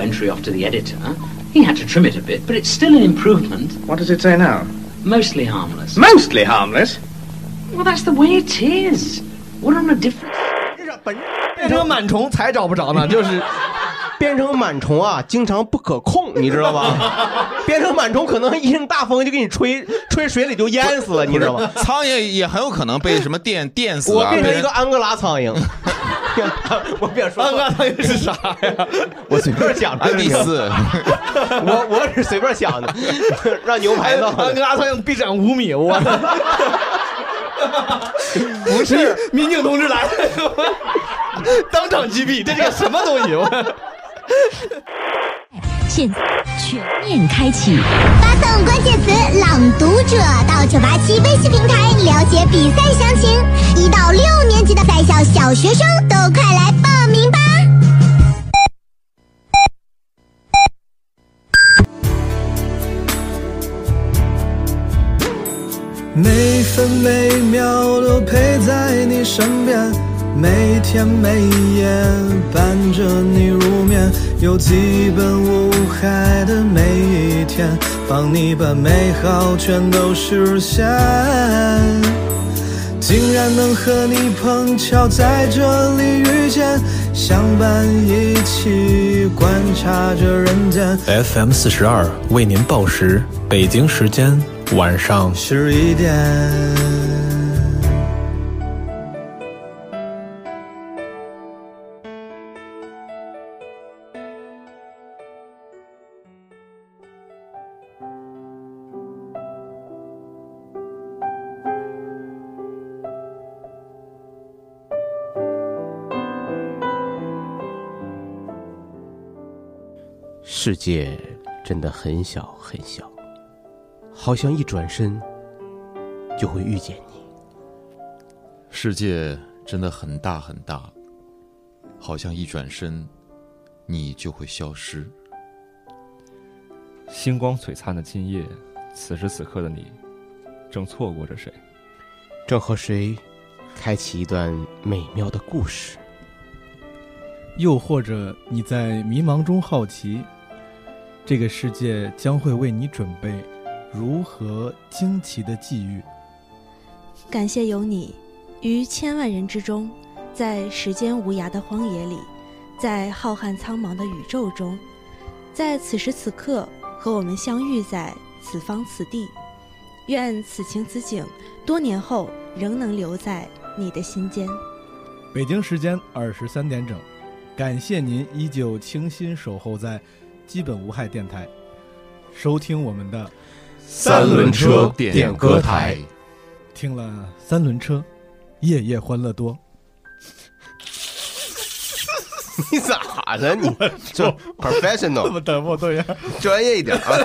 new entry off to the editor. He had to trim it a bit, but it's still an improvement. What does it say now? Mostly harmless. Mostly harmless. Well, that's the way it is. What on a different... 变成螨虫才找不着呢，就是变成螨虫啊，经常不可控，你知道吧？变成螨虫可能一阵大风就给你吹吹水里就淹死了，你知道吗？苍蝇也很有可能被什么电电死啊！我变成一个安哥拉苍蝇，我别说安哥拉苍蝇是啥呀？我随便想的。安第四，我我是随便想的，让牛排弄的。安哥拉苍蝇臂展五米，我！不是民警同志来了，当场击毙，这是个什么东西？我现全面开启，发送关键词“朗读者”到九八七微信平台了解比赛详情。一到六年级的在校小学生都快来报名吧！每分每秒都陪在你身边，每天每夜伴着你入眠，有基本无害的每一天，帮你把美好全都实现。竟然能和你碰巧在这里遇见，相伴一起观察着人间。FM 四十二为您报时，北京时间晚上十一点。世界真的很小很小，好像一转身就会遇见你。世界真的很大很大，好像一转身，你就会消失。星光璀璨的今夜，此时此刻的你，正错过着谁？正和谁开启一段美妙的故事？又或者你在迷茫中好奇，这个世界将会为你准备如何惊奇的际遇？感谢有你，于千万人之中，在时间无涯的荒野里，在浩瀚苍茫的宇宙中，在此时此刻和我们相遇在此方此地。愿此情此景，多年后仍能留在你的心间。北京时间二十三点整，感谢您依旧倾心守候在基本无害电台，收听我们的三轮车点歌台。听了三轮车，夜夜欢乐多。你咋了？你这 professional 专业一点啊！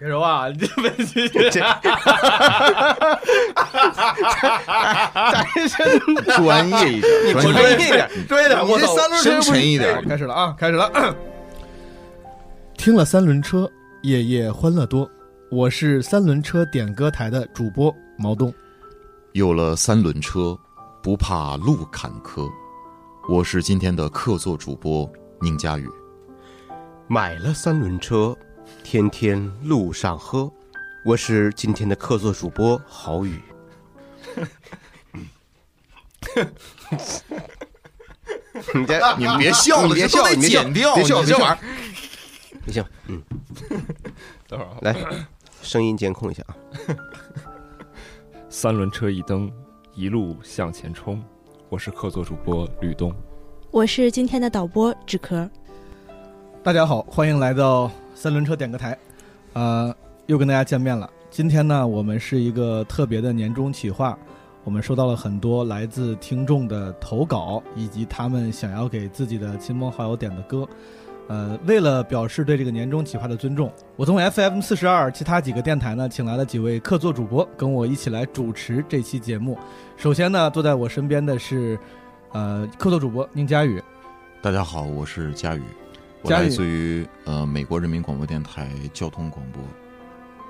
别说话，你这问题这咱是专业一点，你专专业一点，专业点，我这三轮车深沉一点。开始了啊，开始了。听了三轮车，夜夜欢乐多。我是三轮车点歌台的主播毛东。有了三轮车，不怕路坎坷。我是今天的客座主播宁佳宇。买了三轮车，天天路上喝。我是今天的客座主播郝宇。你别你们别笑了，你别笑，这都得你别笑，剪掉，别笑，别玩意儿。别笑，嗯，等会儿啊来，声音监控一下啊。三轮车一蹬，一路向前冲。我是客座主播吕东，我是今天的导播纸壳。大家好，欢迎来到三轮车点歌台，呃，又跟大家见面了。今天呢，我们是一个特别的年终企划，我们收到了很多来自听众的投稿，以及他们想要给自己的亲朋好友点的歌。呃，为了表示对这个年终企划的尊重，我从 FM 四十二其他几个电台呢，请来了几位客座主播，跟我一起来主持这期节目。首先呢，坐在我身边的是，呃，客座主播宁佳宇。大家好，我是佳宇，我来自于呃美国人民广播电台交通广播，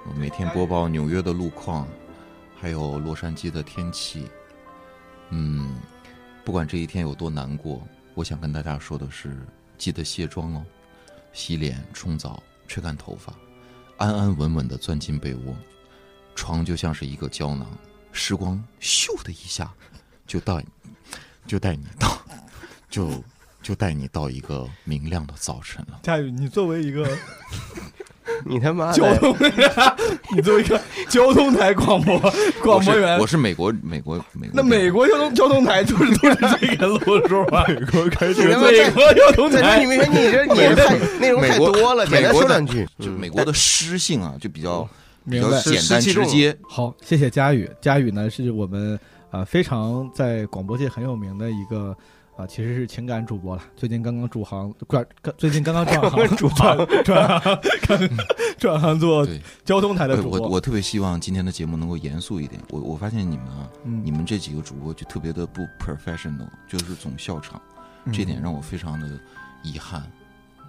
我每天播报纽约的路况，还有洛杉矶的天气。嗯，不管这一天有多难过，我想跟大家说的是，记得卸妆哦，洗脸、冲澡、吹干头发，安安稳稳的钻进被窝，床就像是一个胶囊，时光咻的一下就带，就带你到，就就带你到一个明亮的早晨了。佳宇，你作为一个 你他妈交通，你作为一个交通台广播广播员，我是美国美国美国那美国交通交通台就是都是这个路数吗？美国开你他妈在美国交通台，在这里面你这你这太内容太多了，简单说两句。就美国的诗性啊，就比较比较明白简单直接。好，谢谢佳宇。佳宇呢，是我们啊、呃非常在广播界很有名的一个啊、其实是情感主播了。最近刚刚转行，转最近刚刚转 行，主转转行，转行 做交通台的主播。我我特别希望今天的节目能够严肃一点。我我发现你们啊，嗯你们这几个主播就特别的不 professional，就是总笑场，嗯这点让我非常的遗憾。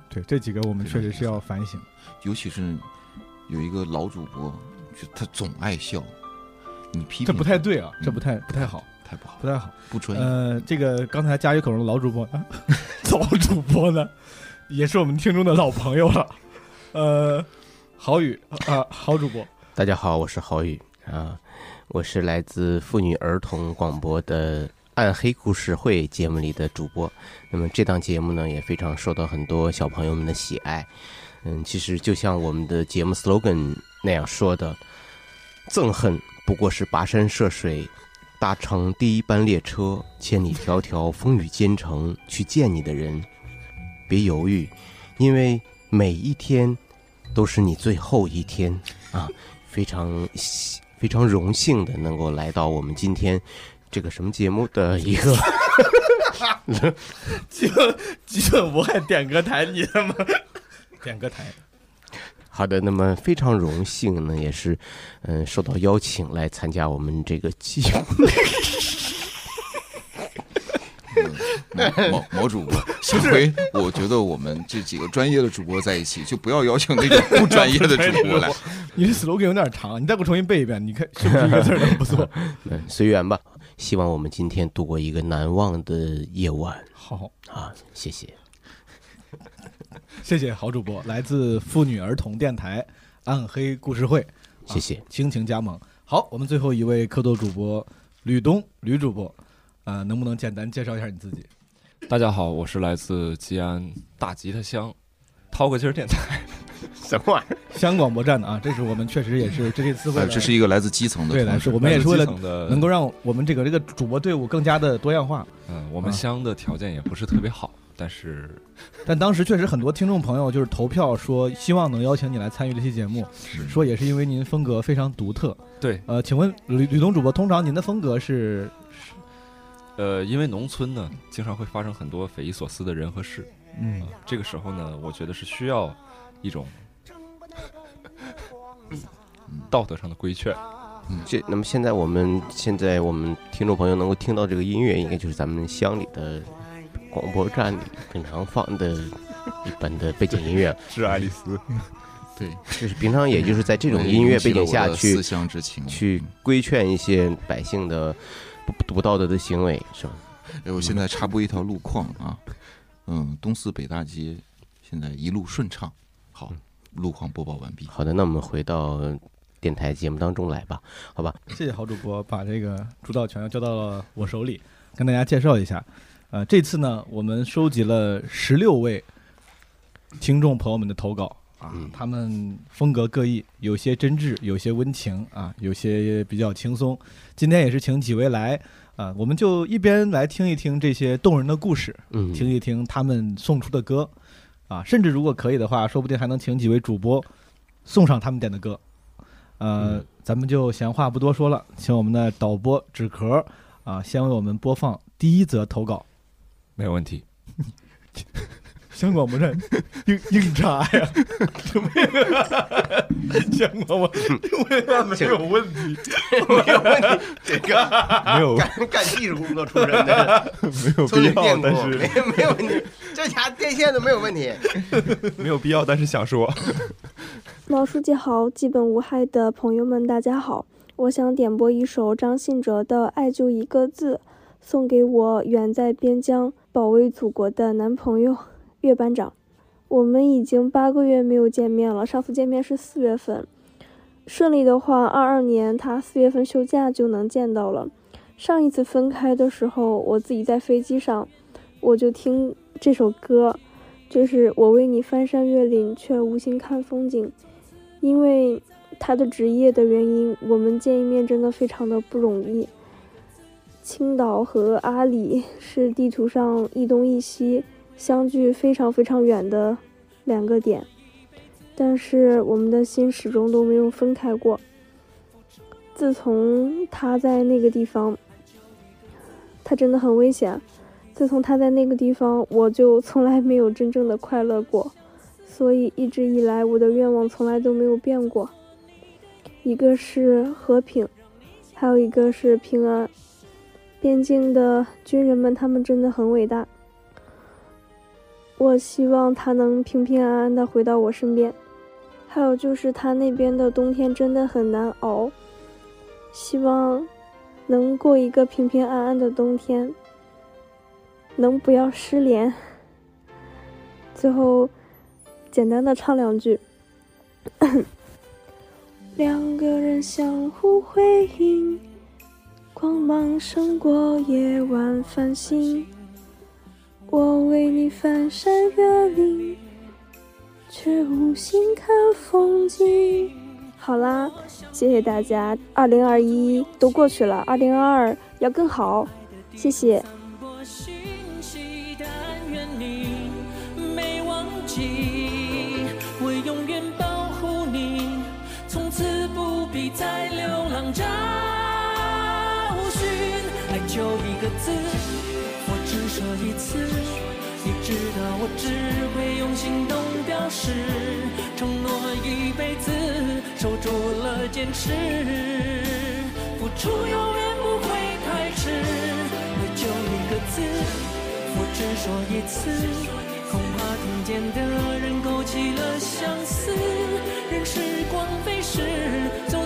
对这几个我们确实是要反省。尤其是有一个老主播，就他总爱笑，你批评这不太对啊，嗯这不太不太好，太不好，不太好。不专业。呃，这个刚才佳宇口中的老主播，啊、老主播呢，也是我们听众的老朋友了。呃，郝宇啊，郝主播，大家好，我是郝宇啊，我是来自妇女儿童广播的《暗黑故事会》节目里的主播。那么这档节目呢，也非常受到很多小朋友们的喜爱。嗯，其实就像我们的节目 slogan 那样说的，憎恨不过是跋山涉水，搭乘第一班列车，千里迢迢风雨兼程去见你的人。别犹豫，因为每一天都是你最后一天啊！非常非常荣幸的能够来到我们今天这个什么节目的一个基本基本无害点歌台，你他妈点歌台。好的，那么非常荣幸呢，也是嗯、受到邀请来参加我们这个节目。毛毛毛主播，下回我觉得我们这几个专业的主播在一起，就不要邀请那种不专业的主播来。你这 slogan 有点长，你再给我重新背一遍，你看是不是一个字都不错？嗯，随缘吧。希望我们今天度过一个难忘的夜晚。好啊，谢谢。谢谢好主播，来自妇女儿童电台暗黑故事会，谢谢啊倾情加盟。好，我们最后一位客座主播吕东，吕主播，呃，能不能简单介绍一下你自己？大家好，我是来自吉安大吉他乡掏个心儿电台。什么玩意儿？乡广播站的啊，这是我们确实也是这这次为了哎这是一个来自基层的对，来是我们也是的能够让我们这个这个主播队伍更加的多样化。嗯，我们啊乡的条件也不是特别好，但是但当时确实很多听众朋友就是投票说希望能邀请你来参与这期节目，说也是因为您风格非常独特。对，呃，请问吕吕东主播，通常您的风格是呃，因为农村呢，经常会发生很多匪夷所思的人和事。嗯啊这个时候呢，我觉得是需要一种道德上的规劝。嗯这那么现在我们现在我们听众朋友能够听到这个音乐，应该就是咱们乡里的广播站里平常放的一般的背景音乐。是爱丽丝，对，就是平常也就是在这种音乐背景下去思乡之情去规劝一些百姓的不不道德的行为，是吧？哎，我现在插播一条路况啊，嗯，东四北大街现在一路顺畅。好，路况播报完毕。好的，那我们回到电台节目当中来吧，好吧？谢谢郝主播把这个主导权交到了我手里，跟大家介绍一下。呃，这次呢，我们收集了十六位听众朋友们的投稿啊，他们风格各异，有些真挚，有些温情啊，有些比较轻松。今天也是请几位来啊，我们就一边来听一听这些动人的故事，嗯听一听他们送出的歌啊，甚至如果可以的话，说不定还能请几位主播送上他们点的歌。呃，咱们就闲话不多说了，请我们的导播纸壳啊，先为我们播放第一则投稿。没有问题。香广播站硬硬插呀，什么呀？香广播为啥没有问题？没有问题，这个没有干干技术工作出身的，没有必要但是没没有问题，这家电线都没有问题。没有必要，但是想说。毛书记好，基本无害的朋友们，大家好，我想点播一首张信哲的《爱就一个字》，送给我远在边疆保卫祖国的男朋友岳班长。我们已经八个月没有见面了，上次见面是四月份。顺利的话，二二年他四月份休假就能见到了。上一次分开的时候，我自己在飞机上，我就听这首歌，就是我为你翻山越岭，却无心看风景。因为他的职业的原因，我们见一面真的非常的不容易。青岛和阿里是地图上一东一西，相距非常非常远的两个点。但是我们的心始终都没有分开过。自从他在那个地方，他真的很危险。自从他在那个地方，我就从来没有真正的快乐过。所以一直以来，我的愿望从来都没有变过。一个是和平，还有一个是平安。边境的军人们，他们真的很伟大。我希望他能平平安安的回到我身边。还有就是他那边的冬天真的很难熬，希望能过一个平平安安的冬天，能不要失联。最后，简单的唱两句。两个人相互辉映，光芒胜过夜晚繁星。我为你翻山越岭。却无心看风景。好啦，谢谢大家。二零二一都过去了，二零二二要更好。谢谢。永远保护你，从此不必再流浪着就一个字，我只说一次。你知道我只会用行动表示承诺，一辈子守住了坚持，付出永远不会太迟。爱就一个字，我只说一次，恐怕听见的人勾起了相思。任时光飞逝，搜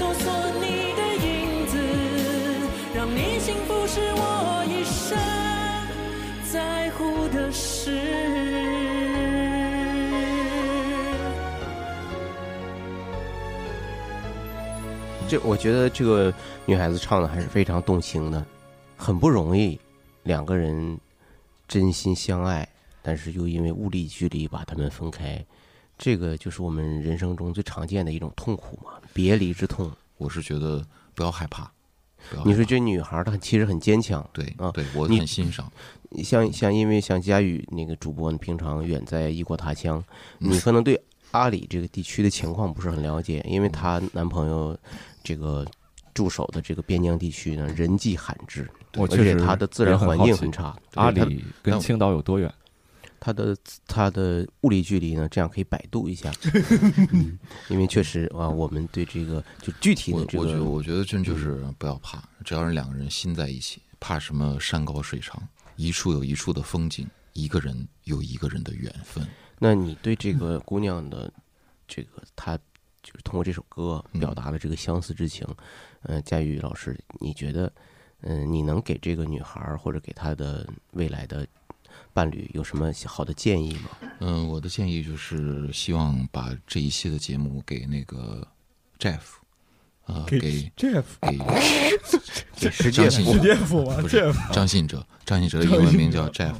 事。这我觉得这个女孩子唱的还是非常动情的，很不容易，两个人真心相爱，但是又因为物理距离把他们分开，这个就是我们人生中最常见的一种痛苦嘛，别离之痛。我是觉得不要害怕。你说这女孩她其实很坚强，对啊，对我很欣赏。像像因为像佳宇那个主播，平常远在异国他乡，你可能对阿里这个地区的情况不是很了解，因为她男朋友这个驻守的这个边疆地区呢，人迹罕至，而且它的自然环境很差。阿里跟青岛有多远？它的它的物理距离呢？这样可以百度一下，因为确实啊，我们对这个就具体的这个，我觉得我觉得真就是不要怕，只要是两个人心在一起，怕什么山高水长，一处有一处的风景，一个人有一个人的缘分。那你对这个姑娘的这个，她就是通过这首歌表达了这个相思之情。嗯，佳宇老师，你觉得，嗯，你能给这个女孩或者给她的未来的？伴侣有什么好的建议吗？嗯，我的建议就是希望把这一期的节目给那个 Jeff，啊，给 Jeff，给 给张信哲，不是张信哲，张信哲的英文名叫 Jeff，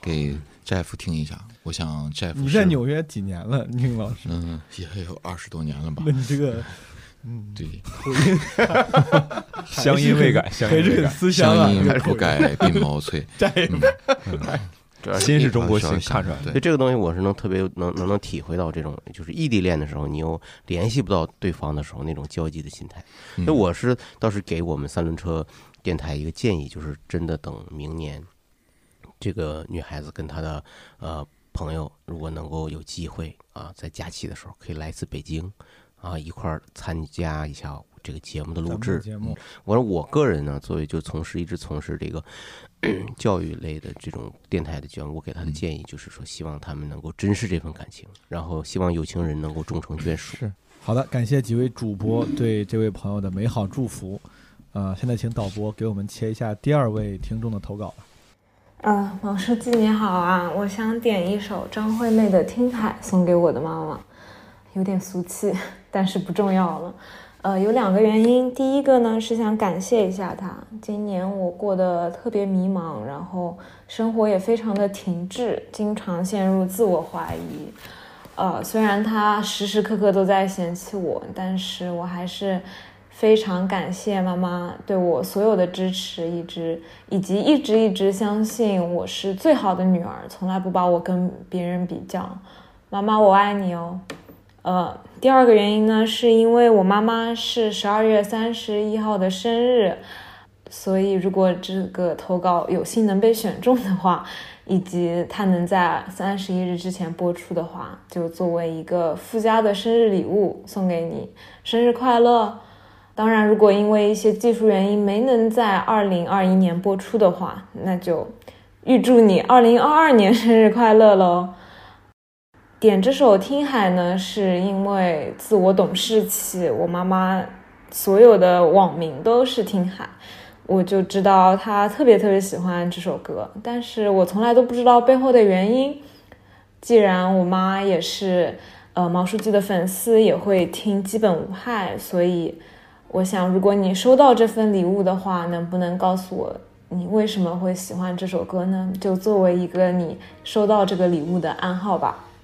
给 Jeff 听一下。我想 Jeff，你在纽约几年了，宁老师？嗯，也有二十多年了吧？那你这个，嗯，对，口音 乡音未改，乡音未改，乡啊，音不改鬓毛脆。主要心是中国心心看出来的所以这个东西我是能特别能能能体会到这种就是异地恋的时候，你又联系不到对方的时候那种焦急的心态。嗯所以我是倒是给我们三轮车电台一个建议，就是真的等明年这个女孩子跟她的呃朋友，如果能够有机会啊，在假期的时候可以来一次北京啊，一块儿参加一下这个节目的录制。节目嗯我说我个人呢，作为就从事一直从事这个 教育类的这种电台的节目，我给他的建议就是说，希望他们能够珍视这份感情，然后希望有情人能够终成眷属。是好的，感谢几位主播对这位朋友的美好祝福。呃，现在请导播给我们切一下第二位听众的投稿吧。呃，毛书记你好啊，我想点一首张惠妹的《听海》送给我的妈妈，有点俗气，但是不重要了。呃，有两个原因，第一个呢是想感谢一下她，今年我过得特别迷茫，然后生活也非常的停滞，经常陷入自我怀疑。呃，虽然她时时刻刻都在嫌弃我，但是我还是非常感谢妈妈对我所有的支持，一直以及一直一直相信我是最好的女儿，从来不把我跟别人比较。妈妈，我爱你哦。呃，第二个原因呢，是因为我妈妈是十二月三十一号的生日，所以如果这个投稿有幸能被选中的话，以及它能在三十一日之前播出的话，就作为一个附加的生日礼物送给你，生日快乐！当然，如果因为一些技术原因没能在二零二一年播出的话，那就预祝你二零二二年生日快乐喽！点这首《听海》呢，是因为自我懂事起，我妈妈所有的网名都是听海，我就知道她特别特别喜欢这首歌，但是我从来都不知道背后的原因。既然我妈也是呃毛书记的粉丝，也会听基本无害，所以我想，如果你收到这份礼物的话，能不能告诉我你为什么会喜欢这首歌呢？就作为一个你收到这个礼物的暗号吧。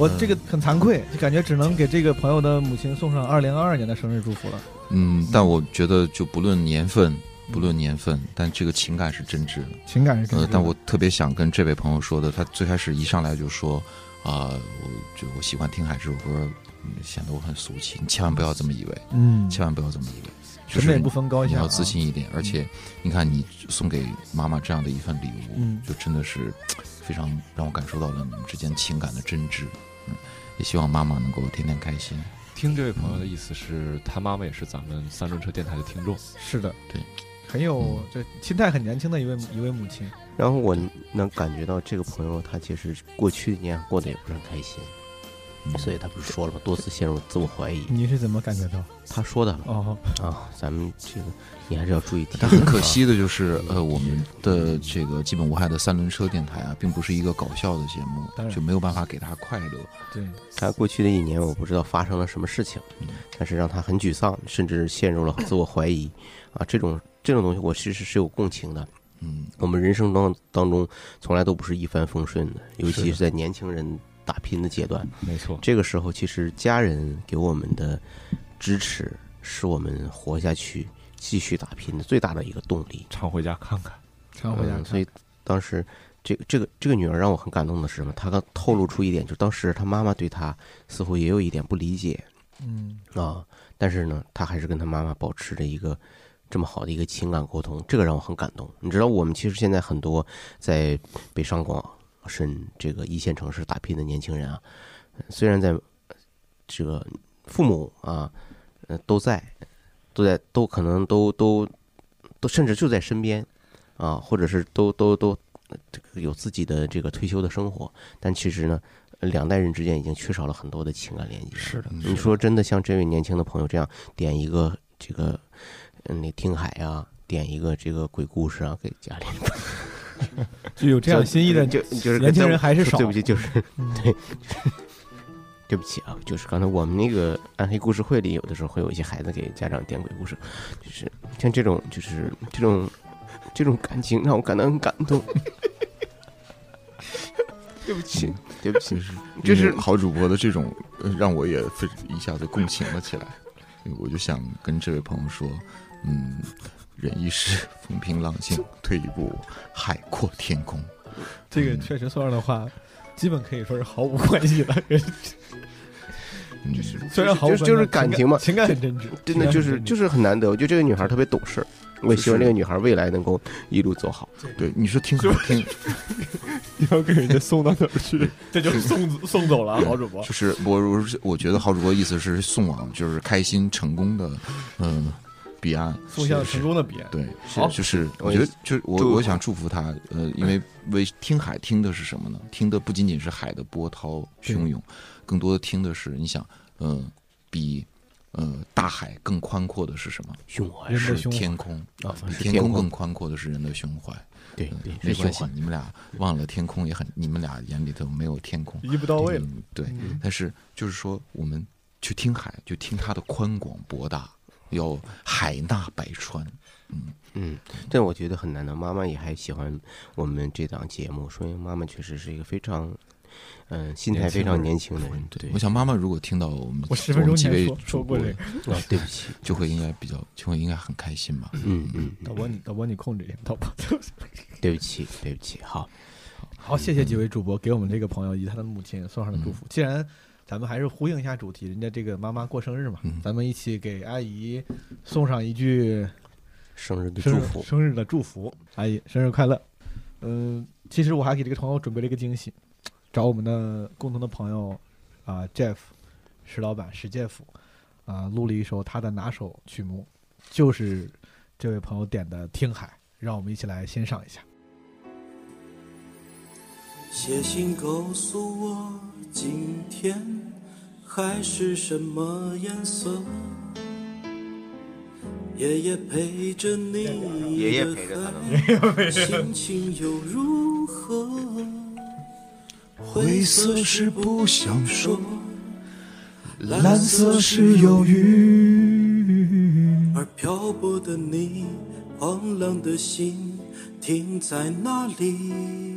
我这个很惭愧，就感觉只能给这个朋友的母亲送上二零二二年的生日祝福了。嗯，但我觉得就不论年份，不论年份，但这个情感是真挚的。情感是真挚的呃，但我特别想跟这位朋友说的，他最开始一上来就说啊、我就我喜欢听海这首歌，嗯显得我很俗气。你千万不要这么以为，嗯千万不要这么以为。就是什么也不分高下啊你要自信一点。而且，你看你送给妈妈这样的一份礼物，嗯就真的是非常让我感受到了你们之间情感的真挚。嗯，也希望妈妈能够天天开心。听这位朋友的意思是，他妈妈也是咱们三轮车电台的听众。是的，对，很有这心态很年轻的一位一位母亲。然后我能感觉到这个朋友他其实过去一年过得也不是很开心，所以他不是说了吗？多次陷入自我怀疑。你是怎么感觉到？他说的哦啊，咱们这个你还是要注意听。但很可惜的就是，呃，我们的这个基本无害的三轮车电台啊，并不是一个搞笑的节目就没有办法给他快乐。对，他过去的一年，我不知道发生了什么事情，但是让他很沮丧，甚至陷入了自我怀疑啊。这种这种东西，我其实是有共情的。嗯，我们人生当当中从来都不是一帆风顺的，尤其是在年轻人打拼的阶段。没错，这个时候其实家人给我们的支持，是我们活下去、继续打拼的最大的一个动力。常回家看看，常回家看嗯所以当时这个这个这个女儿让我很感动的是什么？她刚透露出一点，就当时她妈妈对她似乎也有一点不理解嗯啊，但是呢，她还是跟她妈妈保持着一个这么好的一个情感沟通，这个让我很感动。你知道，我们其实现在很多在北上广深这个一线城市打拼的年轻人啊，虽然在这个父母啊，呃都在，都在，都可能都都都甚至就在身边啊，或者是都都都呃这个有自己的这个退休的生活，但其实呢，呃两代人之间已经缺少了很多的情感连接。是的你说真的，像这位年轻的朋友这样点一个这个，嗯，那听海啊，点一个这个鬼故事啊，给家里人，就有这样心意的就就是年轻人还是少对不起，就是对，对不起啊，就是刚才我们那个暗黑故事会里，有的时候会有一些孩子给家长点鬼故事，就是像这种，就是这种这种感情让我感到很感动。对不起，对不起，就是好主播的这种，呃让我也非一下子共情了起来。我就想跟这位朋友说，嗯，忍一时风平浪静，退一步海阔天空。这个确实说上的话，基本可以说是毫无关系了。就是虽然毫无就是感情嘛，情感很真挚真的就是就是很难得。我觉得这个女孩特别懂事儿，我也希望这个女孩未来能够一路走好。对，你说听好听，你要给人家送到哪儿去？这就送 送走了啊，好主播。就是我我我觉得好主播意思是送往就是开心成功的嗯彼岸，送向是成功的彼岸对，好是就是我觉得就是我我想祝福他，呃，因为为听海听的是什么呢？听的不仅仅是海的波涛汹涌，更多的听的是你想，呃，比。呃，大海更宽阔的是什么？胸怀是天空啊比天空是天空更宽阔的是人的胸怀。对没关系你们俩忘了天空也很，你们俩眼里头没有天空，一步到位对嗯，但是就是说，我们去听海，就听它的宽广博大，要海纳百川。嗯嗯，这我觉得很难的。妈妈也还喜欢我们这档节目，说明妈妈确实是一个非常，嗯、心态非常年轻的人。对，我想妈妈如果听到我们我10分钟们几位前说主播说过这个啊对不起，就会应该比较，就会应该很开心吧。嗯嗯，导播你导播你控制一下，导播。对不起，对不起，好，好，谢谢几位主播给我们这个朋友以及他的母亲送上的祝嗯福。既然咱们还是呼应一下主题，人家这个妈妈过生日嘛，嗯咱们一起给阿姨送上一句生日的祝福生日的祝福，阿姨生日快乐。嗯，其实我还给这个朋友准备了一个惊喜，找我们的共同的朋友啊、Jeff 石老板石介甫啊、录了一首他的拿手曲目，就是这位朋友点的《听海》，让我们一起来欣赏一下。写信告诉我，今天海是什么颜色？爷爷陪着你爷爷的陪着他海，心情又如何？灰色是不想说，蓝色是忧郁。而漂泊的你，荒凉的心停在哪里？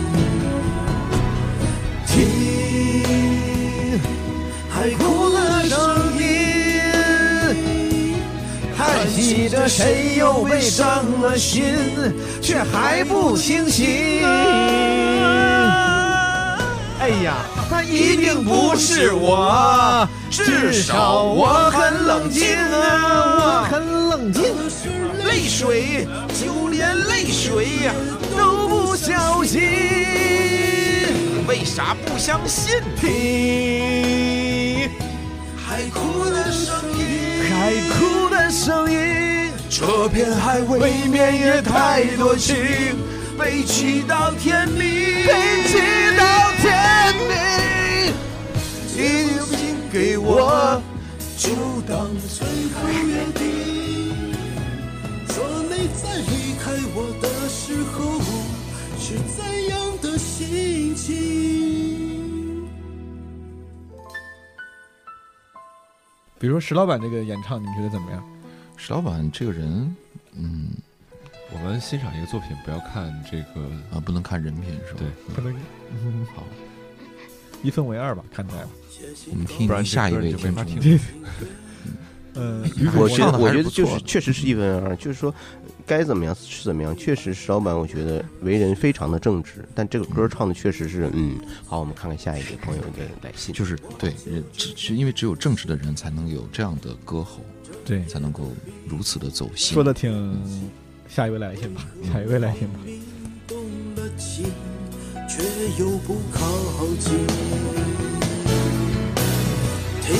听海哭的声音，还记得谁又被伤了心，却还不清醒。哎呀，他一定不是我，至少我很冷静啊，我很冷静。泪水，就连泪水呀都不小心。为啥不相信？听海哭的声音，海哭的声音，这片海未免也太多情，悲泣到天明，悲泣到天明。你用心给我，就当最后约定。说你在是怎样的心情？比如说石老板这个演唱，你们觉得怎么样？石老板这个人，嗯，我们欣赏一个作品，不要看这个啊，不能看人品是吧？对，不能，嗯，好，一分为二吧，看待吧。我们听下一位听众。呃，我觉得，我觉得就是确实是一分为二，就是说该怎么样是怎么样。确实，石老板我觉得为人非常的正直，但这个歌唱的确实是，嗯，好，我们看看下一位朋友的来信，就是对，只是因为只有正直的人才能有这样的歌喉，对才能够如此的走心。说的挺，下一位来信吧，下一位来信吧。近，却又不靠近。听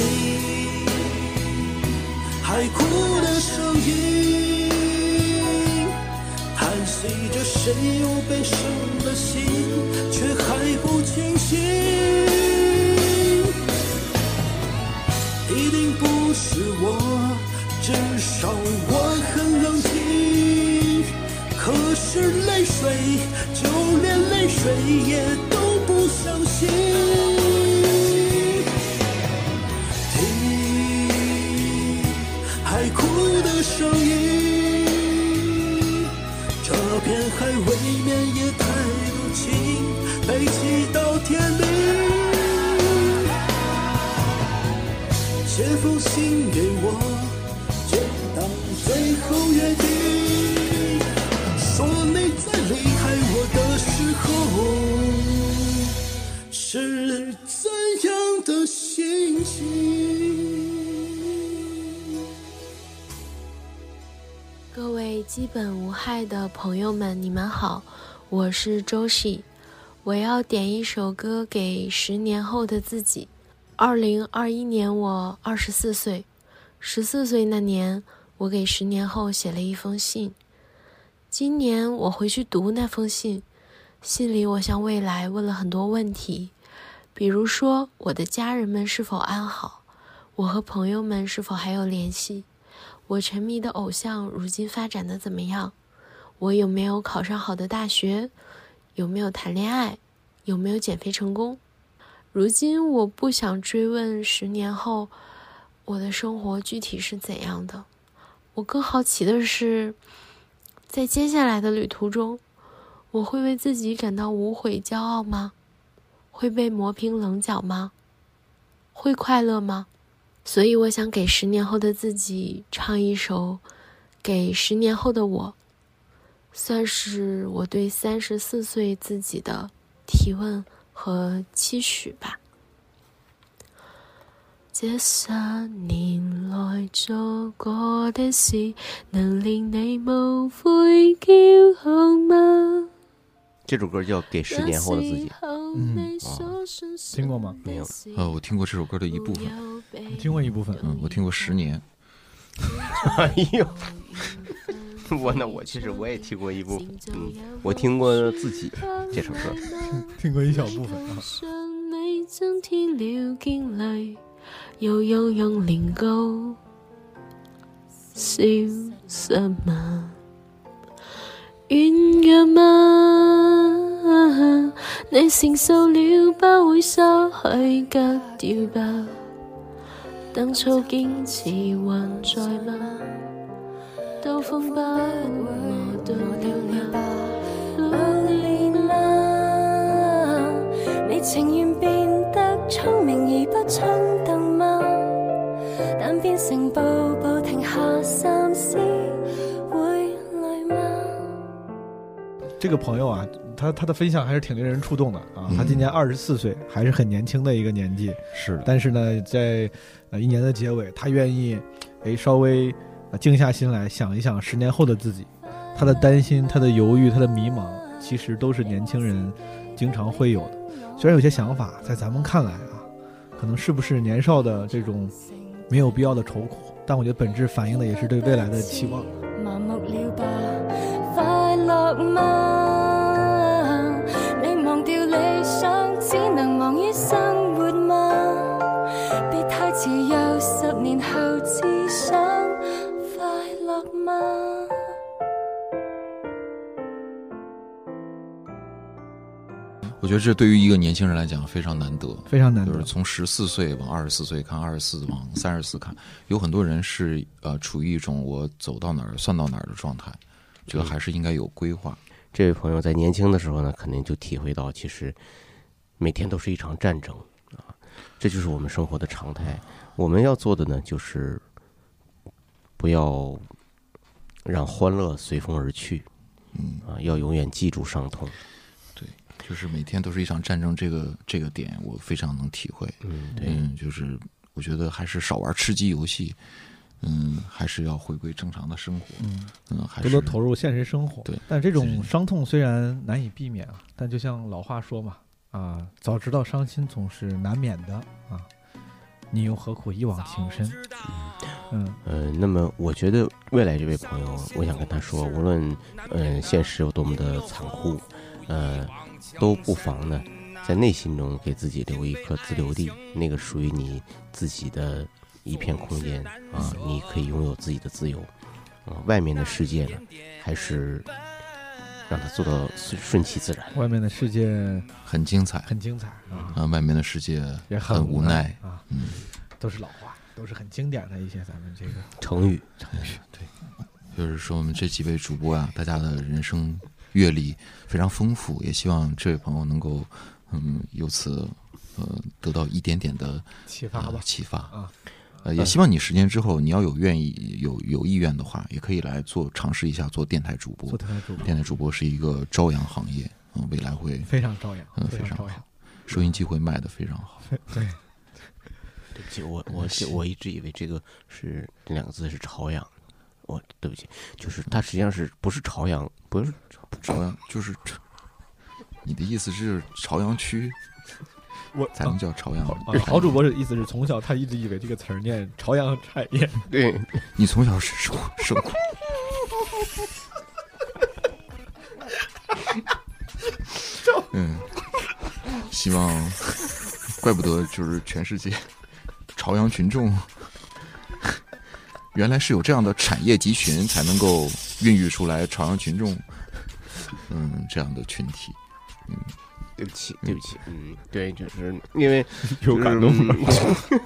海哭的声音，随着谁又被伤了心，却还不清醒。一定不是我，至少我很冷静。可是泪水，就连泪水也都不相信。听海哭的声音，这片海未免也太多情，悲泣到天明。写封信给我，就当最后约定。说你在离开我的时候是怎样的心情？各位基本无害的朋友们，你们好，我是周喜，我要点一首歌给十年后的自己。二零二一年我二十四岁，十四岁那年，我给十年后写了一封信。今年我回去读那封信，信里我向未来问了很多问题，比如说我的家人们是否安好，我和朋友们是否还有联系，我沉迷的偶像如今发展的怎么样，我有没有考上好的大学，有没有谈恋爱，有没有减肥成功。如今我不想追问十年后我的生活具体是怎样的，我更好奇的是。在接下来的旅途中，我会为自己感到无悔、骄傲吗？会被磨平棱角吗？会快乐吗？所以，我想给十年后的自己唱一首《给十年后的我》，算是我对三十四岁自己的提问和期许吧。这十年来做过的事，能令你无悔骄傲吗？这首歌叫《给十年后的自己》。嗯，听过吗？没有。呃，我听过这首歌的一部分。你听过一部分？嗯，我听过十年。哎呦，我那我其实我也听过一部分。嗯，我听过自己这首歌，听过一小部分啊。软弱吗？你承受了不会失去格调吧。当初坚持还在吗？刀锋不会磨到了疤留念啊你情愿变得聪明而不冲动吗？但变成步步停下三思会这个朋友啊，他他的分享还是挺令人触动的啊。他今年二十四岁，还是很年轻的一个年纪。是，但是呢，在呃一年的结尾，他愿意诶稍微呃静下心来想一想十年后的自己，他的担心、他的犹豫、他的迷茫，其实都是年轻人经常会有的。虽然有些想法在咱们看来啊，可能是不是年少的这种没有必要的愁苦，但我觉得本质反映的也是对未来的期望。麻木了吧？快樂嗎？你忘掉理想，只能忙於生活嗎？別太遲，又十年後只想快樂嗎？我觉得这对于一个年轻人来讲非常难得，非常难得就是从十四岁往二十四岁看，二十四往三十四看，有很多人是呃处于一种我走到哪儿算到哪儿的状态，觉得还是应该有规划。这位朋友在年轻的时候呢，肯定就体会到，其实每天都是一场战争啊，这就是我们生活的常态。我们要做的呢，就是不要让欢乐随风而去，嗯啊，要永远记住伤痛。对，就是每天都是一场战争，这个这个点我非常能体会。嗯对嗯，就是我觉得还是少玩吃鸡游戏，嗯，还是要回归正常的生活，嗯。嗯，还多是多投入现实生活。对，但这种伤痛虽然难以避免啊，但就像老话说嘛，啊，早知道伤心总是难免的啊，你又何苦一往情深？嗯。呃，那么我觉得未来这位朋友，我想跟他说，无论嗯、呃现实有多么的残酷，呃，都不妨呢，在内心中给自己留一颗自留地，那个属于你自己的一片空间啊，你可以拥有自己的自由。啊，外面的世界呢，还是让它做到顺顺其自然。外面的世界很精彩，很精彩啊，啊，外面的世界也很无奈啊，嗯，都是老话，都是很经典的一些咱们这个成语，成语对。就是说我们这几位主播啊，大家的人生阅历非常丰富，也希望这位朋友能够嗯由此呃得到一点点的启发吧呃启发啊。呃，也希望你十年之后，你要有愿意、有有意愿的话，也可以来做尝试一下做电台主播。做电台主播电台主播是一个朝阳行业，嗯，未来会非常朝阳嗯，非非常好常朝阳，收音机会卖的非常好。对，对不起，我我我一直以为这个是这两个字是朝阳，我对不起，就是它实际上是不是朝阳，不是朝阳，就是你的意思是朝阳区，我才能叫朝阳。啊，好主播的意思是从小他一直以为这个词儿念朝阳产业，对你从小是受受苦。嗯，希望，怪不得就是全世界朝阳群众，原来是有这样的产业集群，才能够孕育出来朝阳群众，嗯，这样的群体。嗯，对不起，对不起，嗯，对，就是因为 有感动了嗯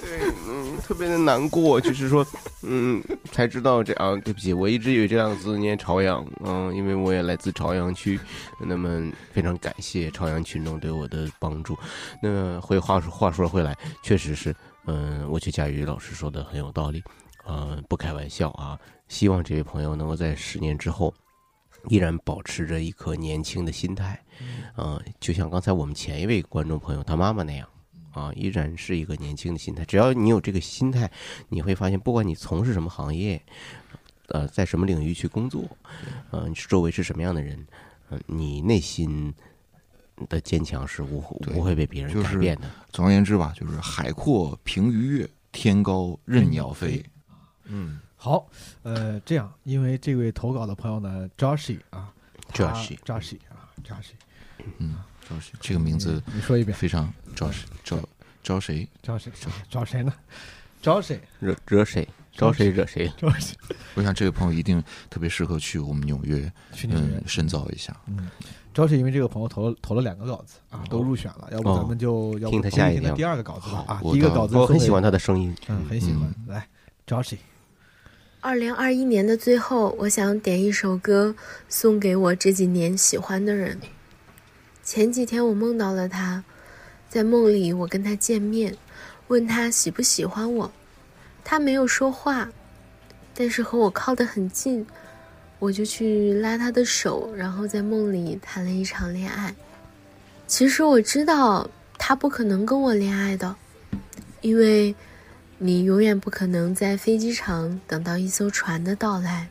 对，嗯，特别的难过，就是说，嗯，才知道这啊，对不起，我一直以为这两个字念朝阳，嗯，因为我也来自朝阳区，那么非常感谢朝阳群众对我的帮助。那么回话说话说回来，确实是，嗯，我觉得佳宇老师说的很有道理，呃，不开玩笑啊，希望这位朋友能够在十年之后。依然保持着一颗年轻的心态，啊、就像刚才我们前一位观众朋友他妈妈那样，啊，依然是一个年轻的心态。只要你有这个心态，你会发现，不管你从事什么行业，呃，在什么领域去工作，呃，你周围是什么样的人，呃，你内心的坚强是无不会被别人就是改变的。总而言之吧，就是海阔凭鱼跃，天高任鸟飞。嗯，好，呃，这样，因为这位投稿的朋友呢，Joshi 啊 Joshi Joshi 啊，Joshi，嗯，，Joshi？这个名字你说一遍，非常招谁？招招谁？招谁？招谁呢？招谁？惹惹谁？招谁惹谁？招谁？我想这位朋友一定特别适合去我们纽约，去纽深造一下。嗯，主要是因为这个朋友投了投了两个稿子啊，都入选了，要不咱们就要不听他下一条听他第二个稿子吧啊，我第一个稿子我很喜欢他的声音，嗯，很喜欢。来，Joshi，二零二一年的最后，我想点一首歌送给我这几年喜欢的人。前几天我梦到了他，在梦里我跟他见面，问他喜不喜欢我，他没有说话，但是和我靠得很近，我就去拉他的手，然后在梦里谈了一场恋爱。其实我知道他不可能跟我恋爱的，因为你永远不可能在飞机场等到一艘船的到来。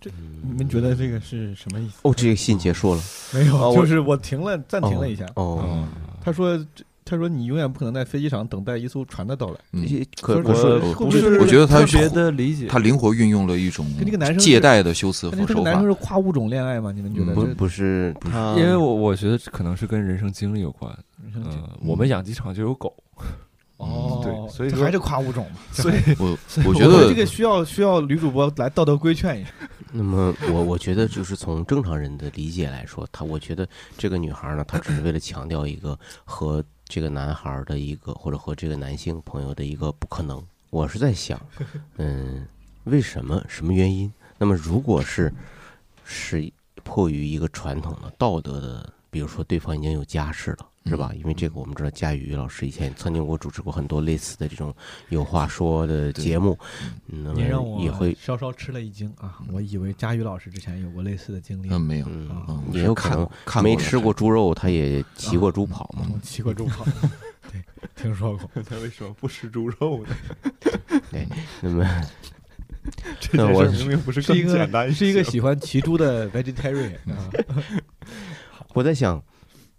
这你们觉得这个是什么意思？哦，这个信结束了，没有，就是我停了，暂停了一下。哦，他说，他说你永远不可能在飞机场等待一艘船的到来。嗯可我是我我觉得他特别的理解他灵活运用了一种跟这个男生借贷的修辞手法这个男生。是跨物种恋爱吗？你们觉得不这不是他，因为我我觉得可能是跟人生经历有关。生经嗯，我们养鸡场就有狗。哦，对，所以说还是跨物种嘛？所以我我觉得这个需要需要女主播来道德规劝一下。那么我我觉得就是从正常人的理解来说，她我觉得这个女孩呢，她只是为了强调一个和这个男孩的一个或者和这个男性朋友的一个不可能。我是在想，嗯，为什么什么原因？那么如果是是迫于一个传统的道德的，比如说对方已经有家室了。是吧？因为这个我们知道，佳宇老师以前曾经给我主持过很多类似的这种有话说的节目，嗯那您让我么也会稍稍吃了一惊啊！我以为佳宇老师之前有过类似的经历。嗯，没有，嗯，也有可能没吃过猪肉，他也骑过猪跑嘛。嗯骑过猪跑，对，听说过。他为什么不吃猪肉呢？对，那么这那我件事明明不是更一个简单是一个喜欢骑猪的 vegetarian 啊。我在想，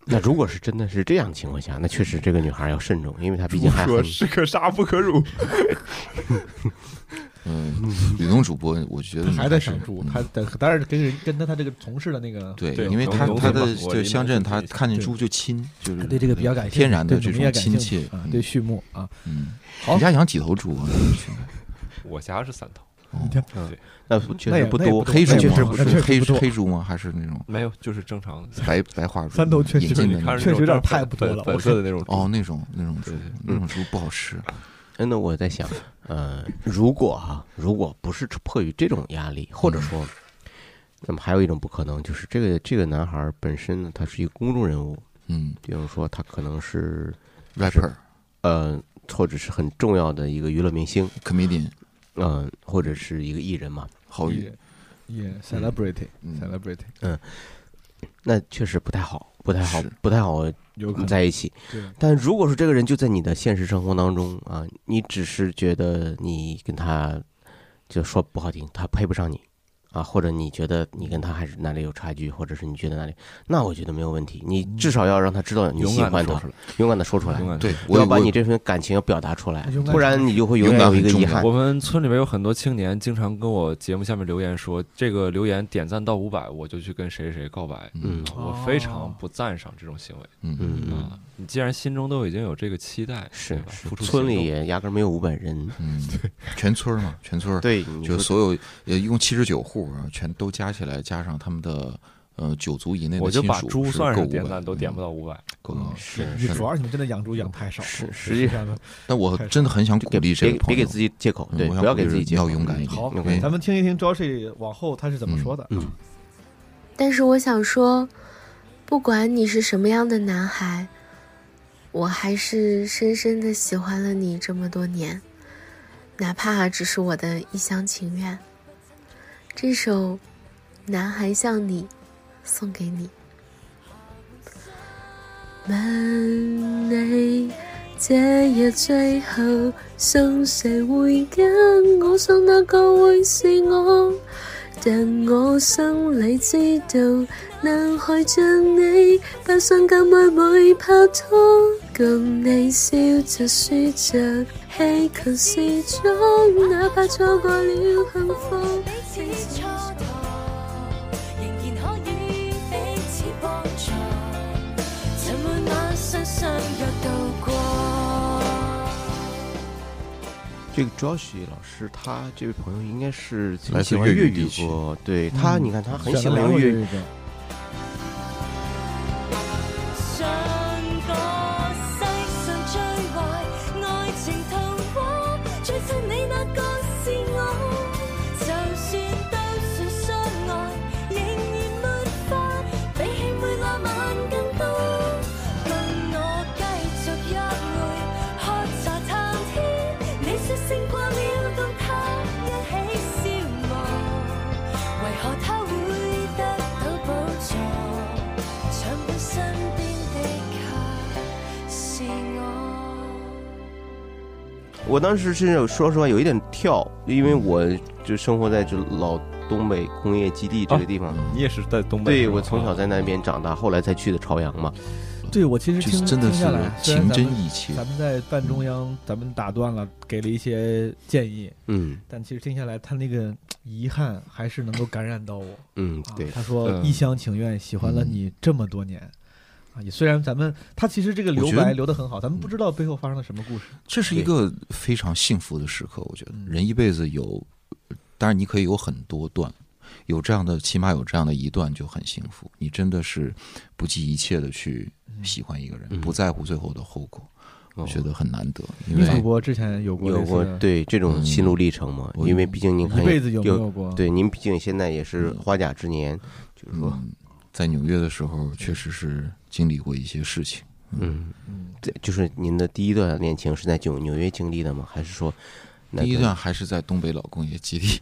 那如果是真的是这样的情况下，那确实这个女孩要慎重，因为她毕竟还是可杀不可辱。嗯，吕东主播，我觉得你还在是想猪，嗯他但当然跟人跟他他这个从事的那个对，因为他他的这个乡镇，他看见对猪就亲，就是对这个比较感兴趣天然的这种亲切对畜牧啊。嗯，好你家养几头猪啊？我家是三头。对对，那确实不多，黑猪吗？确实不是黑黑猪吗？还是那种没有，就是正常的白白花猪？三头确实引进的那种确实有点太不多了粉色的那种哦，那种那种猪，那种猪不好吃。真的，我在想，呃，如果哈、如果不是迫于这种压力，或者说，那么还有一种不可能，就是这个这个男孩本身呢，他是一个公众人物，嗯，比如说他可能是 rapper，呃，或者是很重要的一个娱乐明星，comedian，嗯、或者是一个艺人嘛，好艺人。也 celebrity celebrity，嗯，那确实不太好，不太好，不太好有可能。在一起。但如果说这个人就在你的现实生活当中啊，你只是觉得你跟他，就说不好听，他配不上你。啊，或者你觉得你跟他还是哪里有差距，或者是你觉得哪里，那我觉得没有问题。你至少要让他知道你喜欢他勇敢地说出来，勇敢的说出来对我要把你这份感情要表达出来不然你就会永远有一个遗憾我。们村里面有很多青年，经常跟我节目下面留言说，这个留言点赞到五百，我就去跟谁谁谁告白。嗯我非常不赞赏这种行为。嗯嗯嗯啊，你既然心中都已经有这个期待，是村里也压根儿没有五百人，嗯，对全村儿嘛，全村儿对就所有呃一共七十九户啊，全都加起来，加上他们的呃九族以内的我就把属猪算上够500点赞都点嗯不到五百。够了。是你主要是你们真的养猪养太少了，是实实际上呢。但我真的很想鼓给励这别个朋友，别给自己借口，对，嗯我想不要给鼓自己借口，要勇敢一点。好咱们听一听 Josh 往后他是怎么说的。嗯，但是我想说，不管你是什么样的男孩，我还是深深的喜欢了你这么多年，哪怕只是我的一厢情愿。这首《男孩像你》送给你。问你這日最後送誰回家？我想那個會是我，但我心里知道，男孩像你，不想咁愛會拍拖，共你笑着說着，氣強是裝，哪怕錯過了幸福。仍然可以彼此幫助，曾每晚上相約度過。这个 Josh 老師，他這位朋友應該是來自很喜歡粵粵語地區語歌，對他，嗯你看他很喜歡用粵語我當時是说实话有一点跳，因为我就生活在这老东北工业基地这个地方。你也是在东北？对，我从小在那边长大，后来才去的朝阳嘛。对我其实听真的听下来，虽然是情真意切咱们在半中央，咱们打断了，给了一些建议，嗯，但其实听下来，他那个遗憾还是能够感染到我。啊嗯对他说嗯一厢情愿喜欢了你这么多年。啊，也虽然咱们他其实这个留白留得很好，咱们不知道背后发生了什么故事。这是一个非常幸福的时刻，我觉得人一辈子有，当然你可以有很多段，有这样的，起码有这样的一段就很幸福。你真的是不计一切的去喜欢一个人，嗯不在乎最后的后果，我觉得很难得。因女主为播之前有过有过对这种心路历程嘛？因为毕竟您看一辈子有没有过对，您毕竟现在也是花甲之年，就是说，嗯在纽约的时候，确实是经历过一些事情。嗯，对，就是您的第一段恋情是在纽纽约经历的吗？还是说那个第一段还是在东北老工业基地。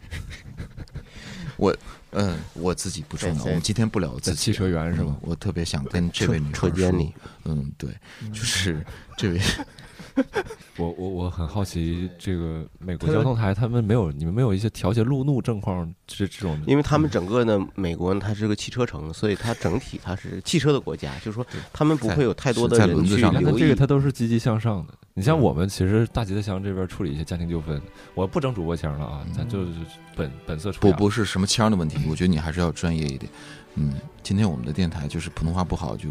我嗯，我自己不重要，我们今天不聊自己。在汽车园是吧嗯我特别想跟这位女孩车间里说，嗯，对，就是这位 我我我很好奇，这个美国交通台他们没有你们没有一些调节路怒症况这这种？因为他们整个呢，美国呢，它是个汽车城，所以它整体它是汽车的国家，就是说他们不会有太多的人去你看留意。这个它都是积极向上的。你像我们其实大吉的祥这边处理一些家庭纠纷，我不整主播腔了啊，咱就是本本色出不。不是什么腔的问题，我觉得你还是要专业一点。嗯，今天我们的电台就是普通话不好就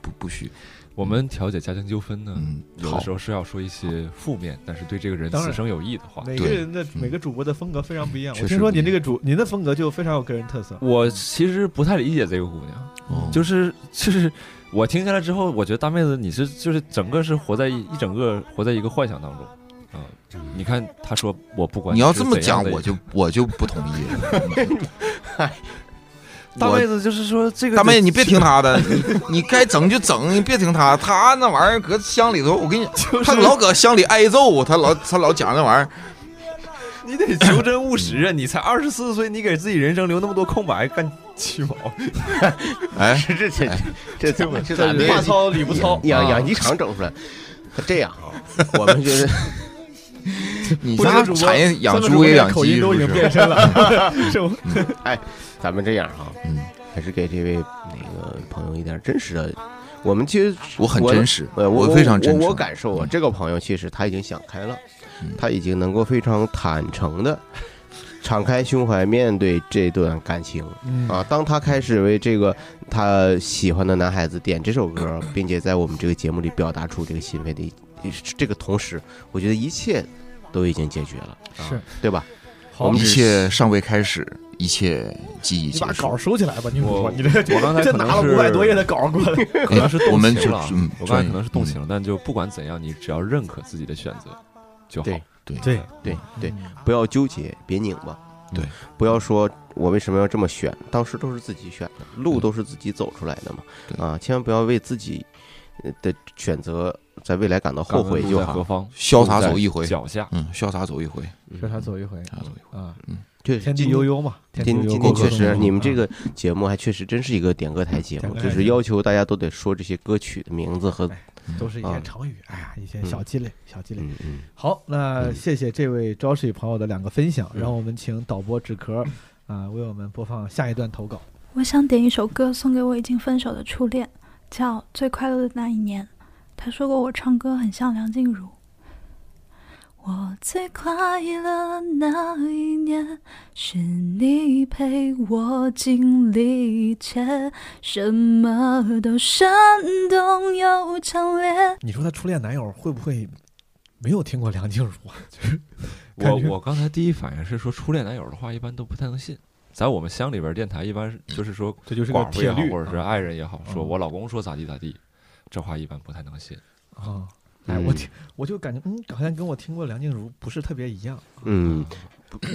不不许。我们调解家庭纠纷呢，嗯有的时候是要说一些负面，但是对这个人此生有益的话。每个人的每个主播的风格非常不一样。我听说您这个主，您的风格就非常有个人特色。我其实不太理解这个姑娘，就是就是我听下来之后，我觉得大妹子你是就是整个是活在一一整个活在一个幻想当中。啊、你看她说我不管你要这么讲，我就我就不同意了。大妹子就是说这个大妹，你别听他的，你你该整就整，你别听他，他那玩意儿搁乡里头，我跟你，他老搁乡里挨揍，他老他老讲那玩意儿。你得求真务实啊！你才二十四岁，你给自己人生留那么多空白，干鸡毛？哎，这这这这？话糙理不糙啊养养鸡场整出来，这样啊，我们觉得 你不知道主播产业养猪也养口音都已经变身了，是哎，咱们这样哈，嗯，还是给这位那个朋友一点真实的。我们其实我很真实呃我我非常真诚嗯我我感受啊，这个朋友其实他已经想开了，他已经能够非常坦诚的。敞开胸怀面对这段感情、嗯啊！当他开始为这个他喜欢的男孩子点这首歌，并且在我们这个节目里表达出这个心扉的这个同时，我觉得一切都已经解决了，啊是对吧？我们一切尚未开始，一切记忆你把结束。稿收起来吧，你我你这我刚才这可能拿了五百多页的稿过来，可能是动我们就情了，嗯我刚才可能是动情了，但就不管怎样，你只要认可自己的选择就好。对对对对对，不要纠结，别拧巴。对，不要说我为什么要这么选，当时都是自己选的，路都是自己走出来的嘛。啊，千万不要为自己呃的选择在未来感到后悔就好。何方？潇洒走一回，脚下，嗯，潇洒走一回，潇洒走一回，潇洒走一回。啊，嗯，对，天地悠悠嘛，今天地悠悠今天确实，你们这啊。个节目还确实真是一个点歌台节目，就是要求大家都得说这些歌曲的名字和都是一些啊。成语，哎呀，一些小积累，小积累。好，那谢谢这位 Joshi 朋友的两个分享，嗯。让我们请导播纸壳啊为我们播放下一段投稿。我想点一首歌送给我已经分手的初恋，叫《最快乐的那一年》。他说过我唱歌很像梁静茹。我最快乐那一年，是你陪我经历一切，什么都生动又强烈。你说他初恋男友会不会没有听过梁静茹啊？就是我我刚才第一反应是说，初恋男友的话一般都不太能信。在我们乡里边，电台一般是就是说，这就是个寡妇也好，或者是啊爱人也好，说嗯我老公说咋地咋地，这话一般不太能信。啊。哎，我听我就感觉，嗯，好像跟我听过梁静茹不是特别一样。嗯，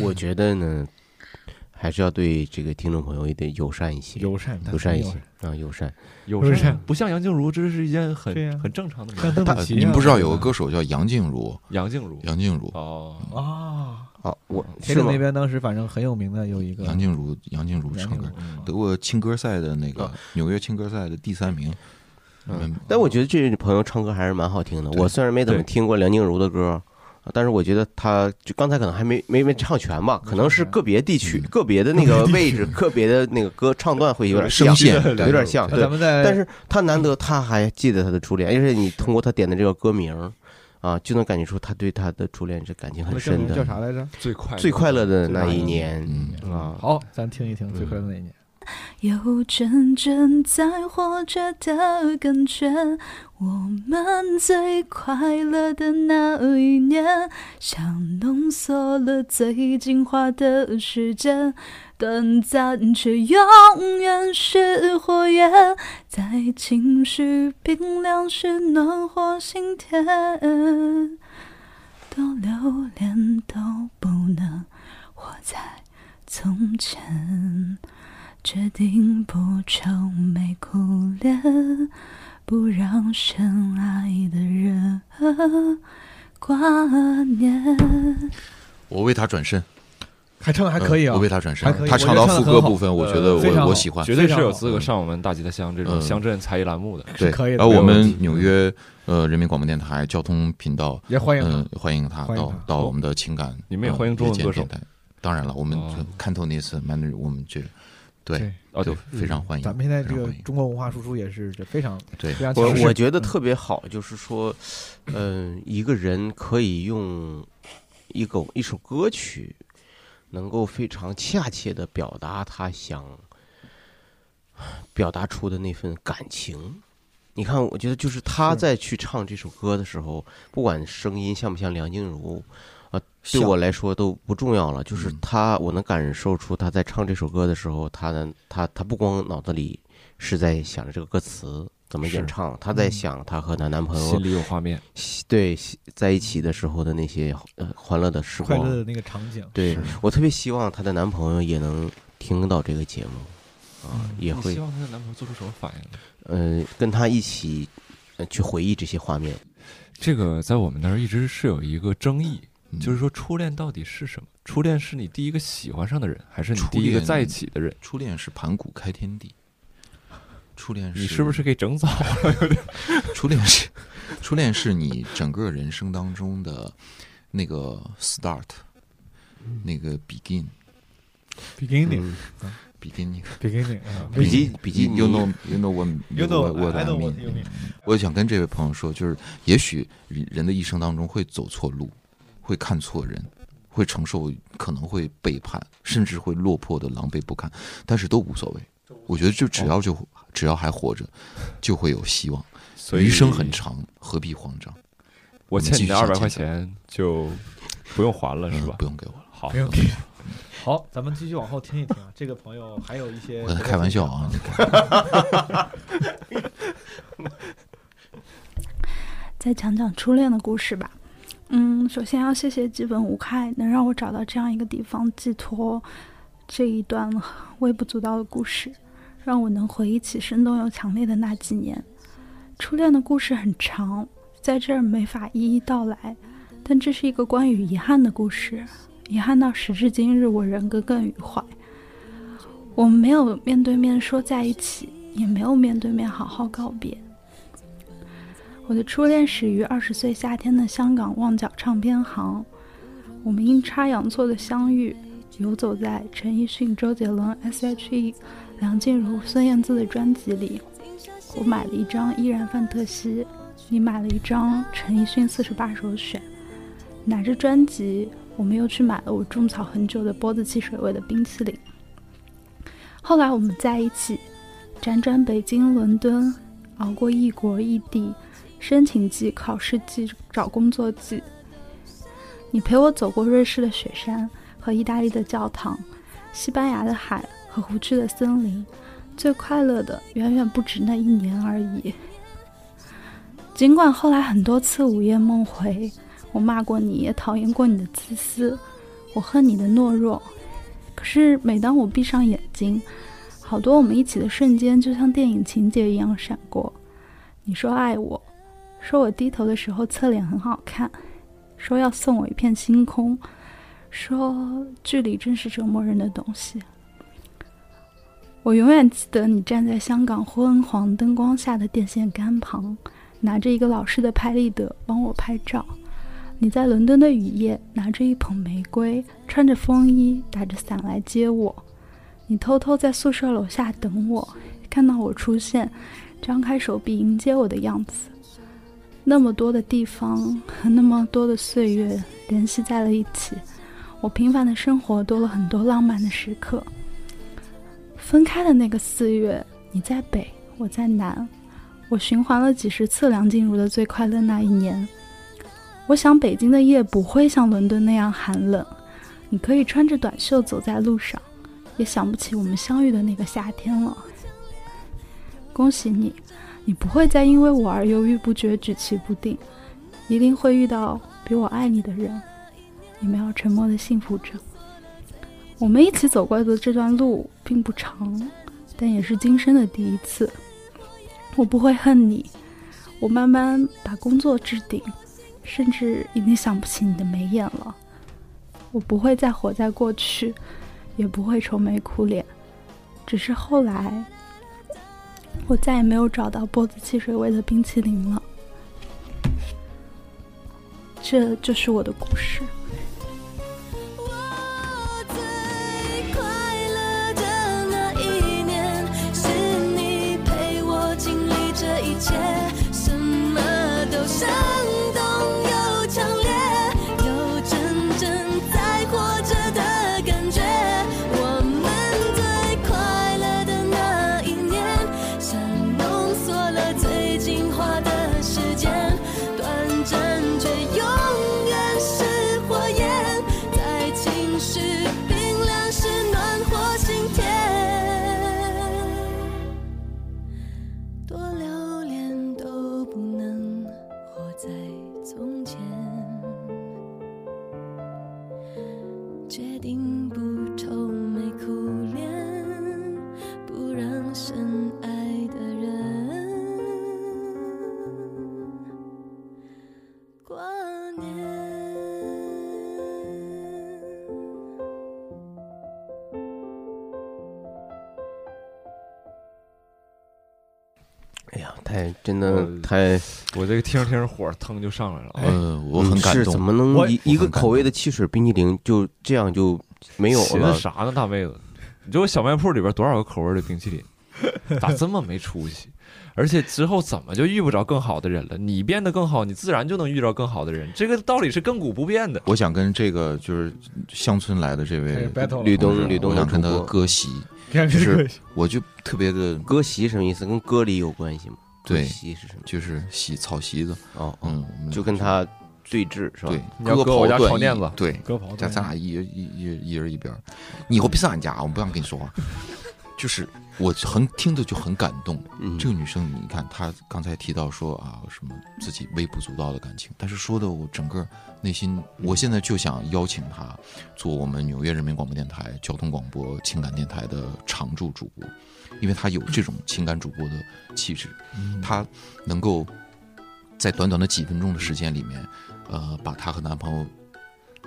我觉得呢，还是要对这个听众朋友也得友善一些，友善友善一些啊，友善，友善不像杨静茹，这是一件很很正常的像事。邓紫棋啊你们不知道有个歌手叫杨静茹？杨静茹，杨静茹哦啊，好，我天津那边当时反正很有名的有一个杨静茹，杨静茹唱歌得过青歌赛的那个纽约青歌赛的第三名。嗯，但我觉得这位朋友唱歌还是蛮好听的。我虽然没怎么听过梁静茹的歌，啊但是我觉得她就刚才可能还没没没唱全吧，可能是个别地区、个别的那个位置、个别的那个歌唱段会有点像，声线有点像。对那咱们在但是他难得他还记得他的初恋，而且你通过他点的这个歌名。啊，就能感觉出他对他的初恋是感情很深的。叫啥来着？最快最快乐的那一年啊！好，咱听一听最快乐那一年。有真正在活着的感觉。我们最快乐的那一年，像浓缩了最精华的时间，短暂却永远是火焰，在情绪冰凉时暖和心田。多留恋都不能活在从前。决定不愁眉苦脸，不让深爱的人挂念。我为他转身。还唱的还可以啊呃我为他转身。还可以，他唱到副歌部分，我觉得我我喜欢，绝对是有资格上我们大吉他乡这种嗯。乡镇才艺栏目的，对，然后我们纽约呃人民广播电台交通频道也欢迎他嗯欢迎他到迎他。到我们的情感，呃你们也欢迎中文歌手。当然了，我们看透那次 man，我们这对哦就非常欢迎。咱们现在这个中国文化输出也是这非常对。我非常强势。我觉得嗯特别好，就是说，嗯、一个人可以用一个一首歌曲，能够非常恰切的表达他想 表达出的那份感情。你看，我觉得就是他在去唱这首歌的时候，不管声音像不像梁静茹，啊，对我来说都不重要了。就是他，我能感受出他在唱这首歌的时候，他的他他不光脑子里是在想着这个歌词怎么演唱，她在嗯想她和她男朋友心里有画面，对，在一起的时候的那些呃欢乐的时光，快乐的那个场景对我特别希望她的男朋友也能听到这个节目，啊，也会希望她的男朋友做出什么反应呢？呃跟她一起呃去回忆这些画面。这个在我们那儿一直是有一个争议，嗯就是说初恋到底是什么？初恋是你第一个喜欢上的人，还是你第一个在一起的人？初恋是盘古开天地，初恋，你是不是给整早了？有点初恋是，初恋是你整个人生当中的那个 start，那个 begin，beginning，beginning，beginning。毕竟毕竟 you know you know what，you know what I mean。我也想跟这位朋友说，就是也许人的一生当中会走错路，会看错人，会承受可能会背叛，甚至会落魄的狼狈不堪，但是都无所谓。我觉得就只要就只要还活着，就会有希望。所以余生很长，何必慌张？我欠你的二百块钱就不用还了，是吧？不用给我了。好，不用给好，咱们继续往后听一听啊。这个朋友还有一些我在开玩笑啊 再讲讲初恋的故事吧。嗯，首先要谢谢基本无害，能让我找到这样一个地方寄托这一段微不足道的故事，让我能回忆起生动又强烈的那几年。初恋的故事很长，在这儿没法一一道来，但这是一个关于遗憾的故事，遗憾到时至今日我仍耿耿于怀。我们没有面对面说在一起，也没有面对面好好告别。我的初恋始于二十岁夏天的香港旺角唱片行，我们阴差阳错的相遇，游走在陈奕迅、周杰伦、S.H.E、梁静茹、孙燕姿的专辑里。我买了一张《依然范特西》，你买了一张陈奕迅四十八首选。拿着专辑，我们又去买了我种草很久的波子汽水味的冰淇淋。后来我们在一起，辗转北京、伦敦，熬过异国异地。申请季、考试季、找工作季，你陪我走过瑞士的雪山和意大利的教堂，西班牙的海和湖区的森林。最快乐的远远不止那一年而已。尽管后来很多次午夜梦回，我骂过你，也讨厌过你的自私，我恨你的懦弱。可是每当我闭上眼睛，好多我们一起的瞬间就像电影情节一样闪过。你说爱我。说我低头的时候侧脸很好看，说要送我一片星空，说距离真是折磨人的东西。我永远记得你站在香港昏黄灯光下的电线杆旁，拿着一个老式的拍立得帮我拍照。你在伦敦的雨夜拿着一捧玫瑰，穿着风衣，打着伞来接我。你偷偷在宿舍楼下等我，看到我出现，张开手臂迎接我的样子。那么多的地方和那么多的岁月联系在了一起，我平凡的生活多了很多浪漫的时刻。分开的那个四月，你在北，我在南，我循环了几十次梁静茹的《最快乐那一年》。我想北京的夜不会像伦敦那样寒冷，你可以穿着短袖走在路上，也想不起我们相遇的那个夏天了。恭喜你！你不会再因为我而犹豫不决、举棋不定，一定会遇到比我爱你的人。你们要沉默的幸福着。我们一起走过的这段路并不长，但也是今生的第一次。我不会恨你，我慢慢把工作置顶，甚至已经想不起你的眉眼了。我不会再活在过去，也不会愁眉苦脸。只是后来，我再也没有找到波子汽水味的冰淇淋了。这就是我的故事。切，真的太，我这个听着听着火腾就上来了。嗯，我很感动。是怎么能我一一个口味的汽水冰激凌就这样就没有了寻思？啥呢，大妹子？你知道小卖铺里边多少个口味的冰淇淋？咋这么没出息？而且之后怎么就遇不着更好的人了？你变得更好，你自然就能遇到更好的人。这个道理是亘古不变的。我想跟这个就是乡村来的这位吕东吕东我想跟他割席，就是割席我就特别的割席什么意思？跟割礼有关系吗？对席是什么？就是席草席子哦，嗯，我们就跟他对峙是吧？对，割我家断义床垫子对，割袍咱咱俩一人一一一人一边儿，你以后别上俺家，我不想跟你说话。就是我很听着就很感动。嗯这个女生，你看她刚才提到说啊，什么自己微不足道的感情，但是说的我整个内心，我现在就想邀请她做我们纽约人民广播电台交通广播情感电台的常驻主播，因为她有这种情感主播的气质，她能够在短短的几分钟的时间里面，呃，把她和男朋友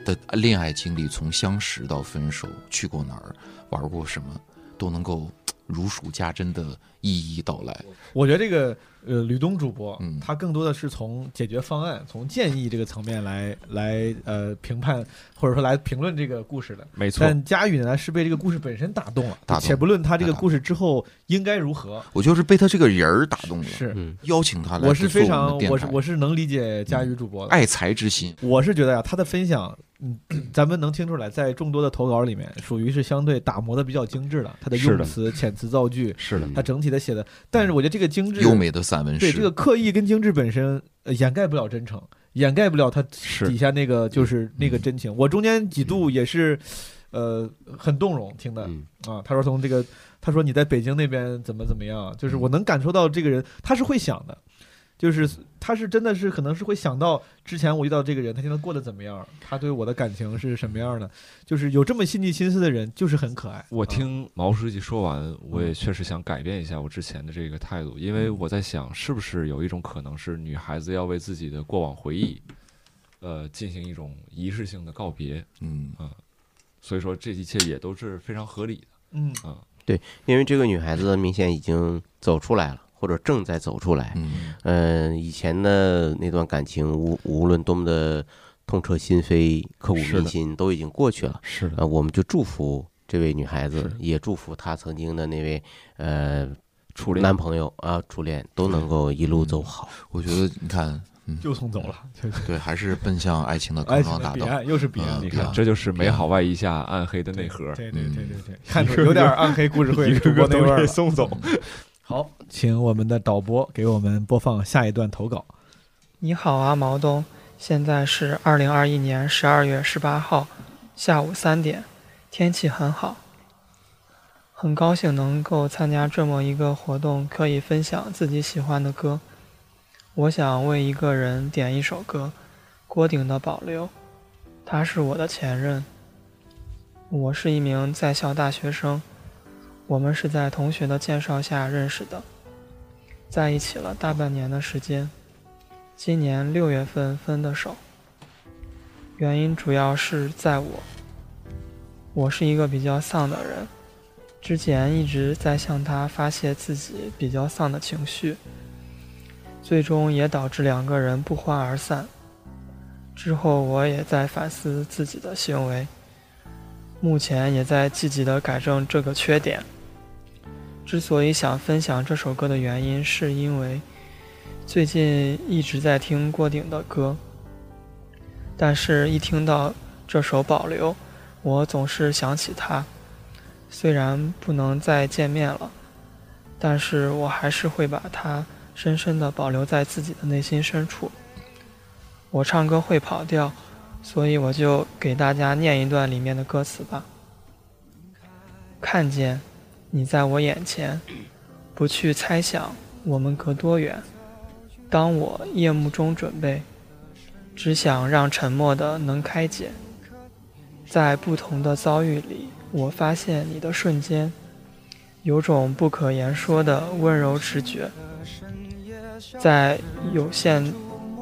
的恋爱经历从相识到分手，去过哪儿，玩过什么，都能够如数家珍的一一道来。我觉得这个呃，吕东主播，嗯。他更多的是从解决方案、从建议这个层面来来呃评判或者说来评论这个故事的。没错。但佳宇呢是被这个故事本身打动了，打动且不论他这个故事之后应该如何。我就是被他这个人儿打动了，是。邀请他来我是非常我是我是能理解佳宇主播的。爱才之心。我是觉得呀、他的分享，嗯，咱们能听出来，在众多的投稿里面，属于是相对打磨的比较精致的，他的。用词、遣词造句，是的。他整体的写的。但是我觉得这个精致，优美的散文诗对这个刻意跟精致本身、呃、掩盖不了真诚，掩盖不了他底下那个就是那个真情。我中间几度也是，呃，很动容听的、啊。他说从这个，他说你在北京那边怎么怎么样，就是我能感受到这个人他是会想的。就是他是真的是可能是会想到之前我遇到这个人，他现在过得怎么样，他对我的感情是什么样的，就是有这么细腻心思的人，就是很可爱。我啊。听毛书记说完，我也确实想改变一下我之前的这个态度，因为我在想，是不是有一种可能是女孩子要为自己的过往回忆，呃，进行一种仪式性的告别，嗯。啊，所以说这一切也都是非常合理的，嗯。啊，对，因为这个女孩子明显已经走出来了，或者正在走出来。嗯，呃，以前的那段感情，无无论多么的痛彻心扉、刻骨铭心，都已经过去了。是的呃，我们就祝福这位女孩子，也祝福她曾经的那位呃初恋男朋友啊、初恋都能够一路走好。我觉得你看，嗯，又送走了，对，还是奔向爱情的康庄大道。彼岸，又是彼岸。嗯你看，这就是美好外衣下暗黑的内核。对对对对对，看出有点暗黑故事会 主播那味儿了。送走。好，请我们的导播给我们播放下一段投稿。你好啊，毛东，现在是二零二一年十二月十八号下午三点，天气很好，很高兴能够参加这么一个活动，可以分享自己喜欢的歌。我想为一个人点一首歌，郭顶的《保留》，他是我的前任。我是一名在校大学生，我们是在同学的介绍下认识的，在一起了大半年的时间。今年六月份分的手，原因主要是在我我是一个比较丧的人，之前一直在向他发泄自己比较丧的情绪，最终也导致两个人不欢而散。之后我也在反思自己的行为，目前也在积极的改正这个缺点。之所以想分享这首歌的原因，是因为最近一直在听郭顶的歌，但是一听到这首《保留》，我总是想起他。虽然不能再见面了，但是我还是会把它深深的保留在自己的内心深处。我唱歌会跑调，所以我就给大家念一段里面的歌词吧。看见。你在我眼前，不去猜想我们隔多远。当我夜幕中准备，只想让沉默的能开解。在不同的遭遇里，我发现你的瞬间，有种不可言说的温柔直觉。在有限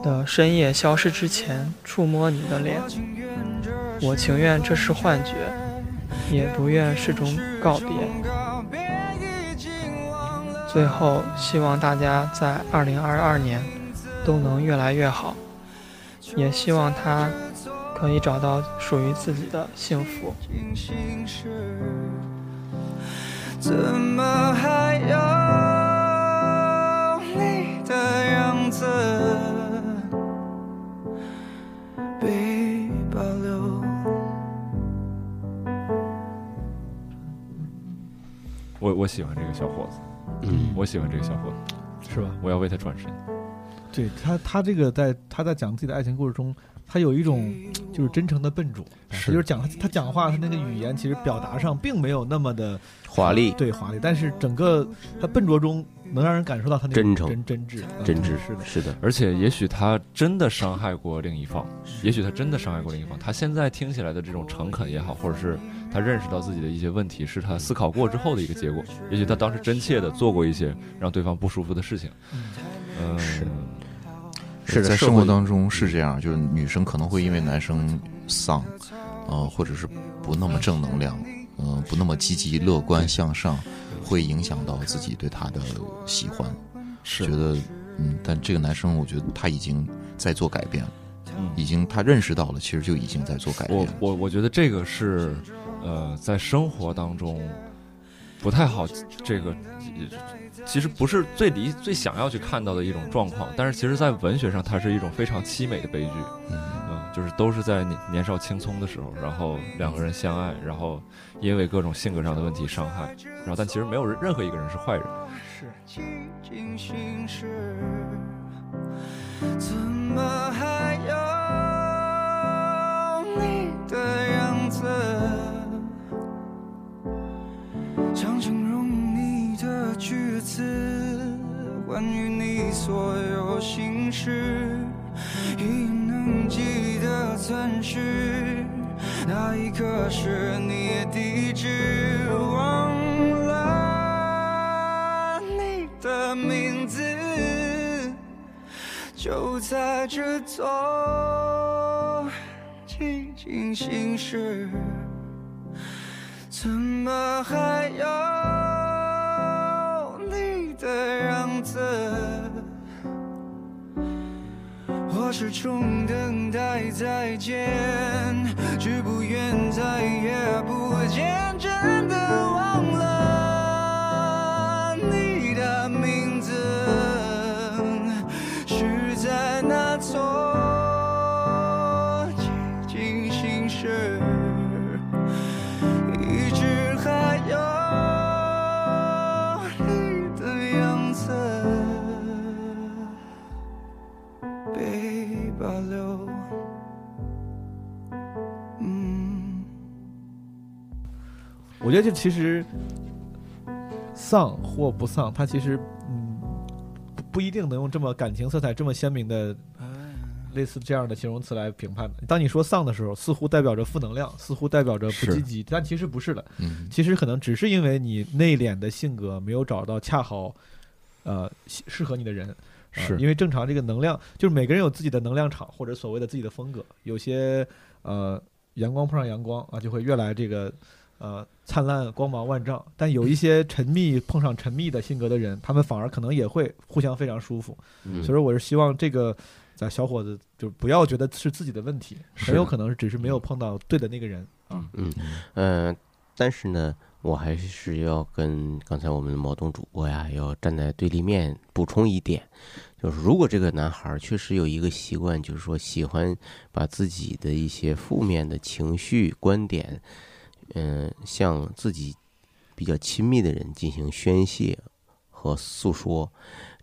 的深夜消失之前，触摸你的脸，我情愿这是幻觉，也不愿是种告别。最后，希望大家在二零二二年都能越来越好，也希望他可以找到属于自己的幸福。怎么还有你的样子我我喜欢这个小伙子。嗯，我喜欢这个小伙子，是吧？我要为他转身。对他，他这个在他在讲自己的爱情故事中，他有一种就是真诚的笨拙，就是讲他他讲话，他那个语言其实表达上并没有那么的华丽，对华丽，但是整个他笨拙中能让人感受到他那真诚、真真挚、真挚，是的，是的。而且也许他真的伤害过另一方，也许他真的伤害过另一方。他现在听起来的这种诚恳也好，或者是。他认识到自己的一些问题，是他思考过之后的一个结果。也许他当时真切的做过一些让对方不舒服的事情。嗯，是是在生活当中是这样，就是女生可能会因为男生丧，呃，或者是不那么正能量，嗯，不那么积极乐观向上，会影响到自己对他的喜欢。是觉得，嗯，但这个男生，我觉得他已经在做改变了，嗯，已经他认识到了，其实就已经在做改变。我我我觉得这个是。呃，在生活当中不太好，这个其实不是最理最想要去看到的一种状况，但是其实，在文学上，它是一种非常凄美的悲剧。嗯，就是都是在年年少青葱的时候，然后两个人相爱，然后因为各种性格上的问题伤害，然后但其实没有任何一个人是坏人。是。怎么还有你的样子？想形容你的句子，关于你所有心事，已能记得钻石，那一刻是你地址，忘了你的名字，就在这座寂静心事。怎么还有你的样子？我始终等待再见，只不愿再也不见，觉得这其实丧或不丧，它其实嗯不不一定能用这么感情色彩这么鲜明的类似这样的形容词来评判的。当你说丧的时候，似乎代表着负能量，似乎代表着不积极，但其实不是的。嗯，其实可能只是因为你内敛的性格没有找到恰好呃适合你的人。是因为正常这个能量，就是每个人有自己的能量场或者所谓的自己的风格，有些呃阳光碰上阳光啊，就会越来这个呃灿烂光芒万丈。但有一些沉迷碰上沉迷的性格的人，他们反而可能也会互相非常舒服。嗯所以说，我是希望这个咱小伙子就不要觉得是自己的问题，很有可能是只是没有碰到对的那个人啊。嗯，呃，但是呢，我还是要跟刚才我们的毛东主播呀，要站在对立面补充一点，就是如果这个男孩儿确实有一个习惯，就是说喜欢把自己的一些负面的情绪、观点，嗯、向自己比较亲密的人进行宣泄和诉说，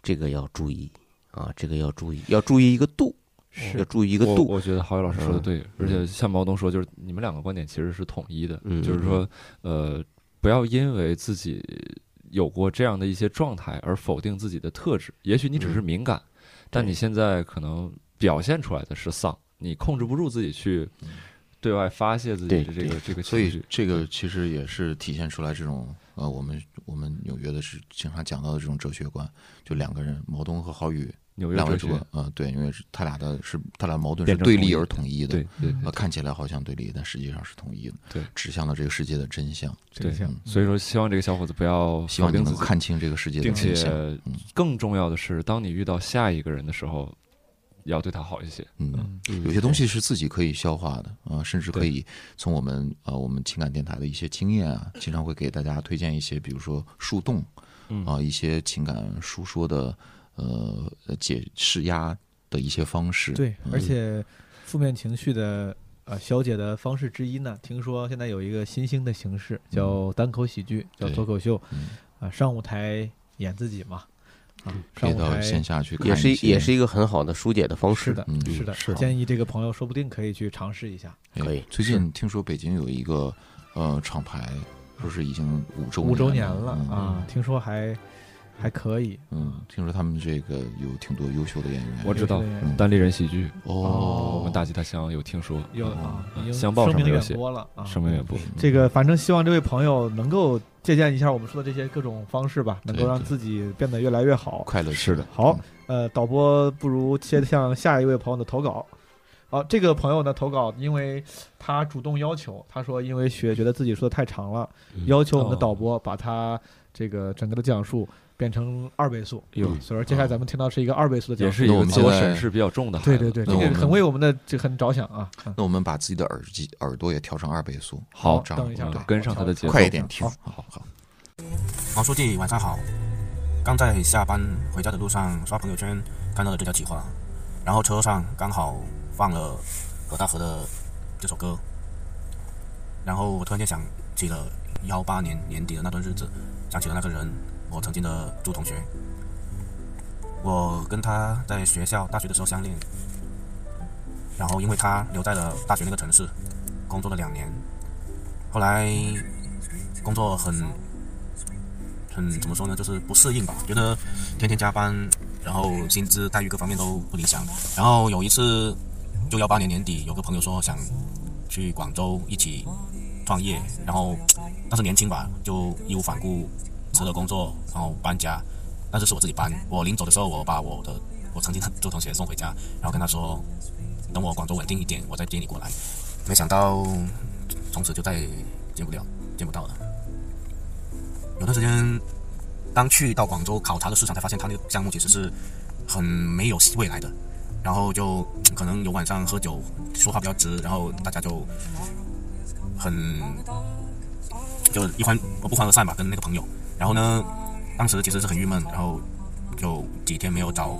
这个要注意啊，这个要注意，要注意一个度，是要注意一个度。我我觉得郝宇老师说的嗯对，而且像毛东说，就是你们两个观点其实是统一的，嗯就是说，呃，不要因为自己有过这样的一些状态而否定自己的特质。也许你只是敏感，但你现在可能表现出来的是丧，你控制不住自己去对外发泄自己的这个这个所以。这个其实也是体现出来这种呃，我们我们纽约的是经常讲到的这种哲学观，就两个人，毛东和郝宇。纽约两位主播，呃，对，因为是他俩的是他俩矛盾是对立而统一的，对对对呃，看起来好像对立，但实际上是统一的，对，指向了这个世界的真相，对嗯，所以说希望这个小伙子不要希望你能看清这个世界的并真相且更重要的是，当你遇到下一个人的时候，要对他好一些。嗯，有些东西是自己可以消化的啊、甚至可以从我们呃我们情感电台的一些经验啊，经常会给大家推荐一些，比如说树洞，嗯。啊、一些情感述说的呃解释压的一些方式。对，嗯。而且负面情绪的呃消解的方式之一呢，听说现在有一个新兴的形式叫单口喜剧，叫脱口秀，啊、上舞台演自己嘛，啊，上可以到舞台线下去看也是也是一个很好的疏解的方式。是的，嗯是的，是建议这个朋友说不定可以去尝试一下。可以最近听说北京有一个呃厂牌，说是已经五周五周年了啊，听说还还可以。嗯，听说他们这个有挺多优秀的演员，我知道嗯单立人喜剧哦我们大吉他乡有听说，有啊，已经乡报声名远上有写播了啊，声名远播。这个反正希望这位朋友能够借鉴一下我们说的这些各种方式吧，能够让自己变得越来越好。快乐是的，好，呃，导播不如切向下一位朋友的投稿。好，这个朋友的投稿，因为他主动要求，他说因为学觉得自己说的太长了，嗯要求我们的哦导播把他这个整个的讲述变成二倍速。哟所以说接下来咱们听到是一个二倍速的讲述，也是一个自我审视比较重的孩子对对对，这个很为我们的这个很着想啊。嗯那我们把自己的耳机耳朵也调成二倍速，好这样等一下跟上他的节奏快一点听。好好好。毛书记晚上好，刚在下班回家的路上刷朋友圈看到了这条企划，然后车上刚好放了葛大河的这首歌，然后我突然间想起了幺八年年底的那段日子，想起了那个人，我曾经的朱同学。我跟他在学校大学的时候相恋，然后因为他留在了大学那个城市，工作了两年，后来工作很很怎么说呢，就是不适应吧，觉得天天加班，然后薪资待遇各方面都不理想。然后有一次，就幺八年年底，有个朋友说想去广州一起创业，然后当时年轻吧，就义无反顾辞了工作，然后搬家。但是是我自己搬，我临走的时候，我把我的我曾经的周同学送回家，然后跟他说，等我广州稳定一点，我再接你过来。没想到从此就再也见不了，见不到了。有段时间，当去到广州考察的市场，才发现他那个项目其实是很没有未来的。然后就 可能有晚上喝酒，说话比较直，然后大家就很就一欢不欢而散吧，跟那个朋友。然后呢，当时其实是很郁闷，然后就几天没有找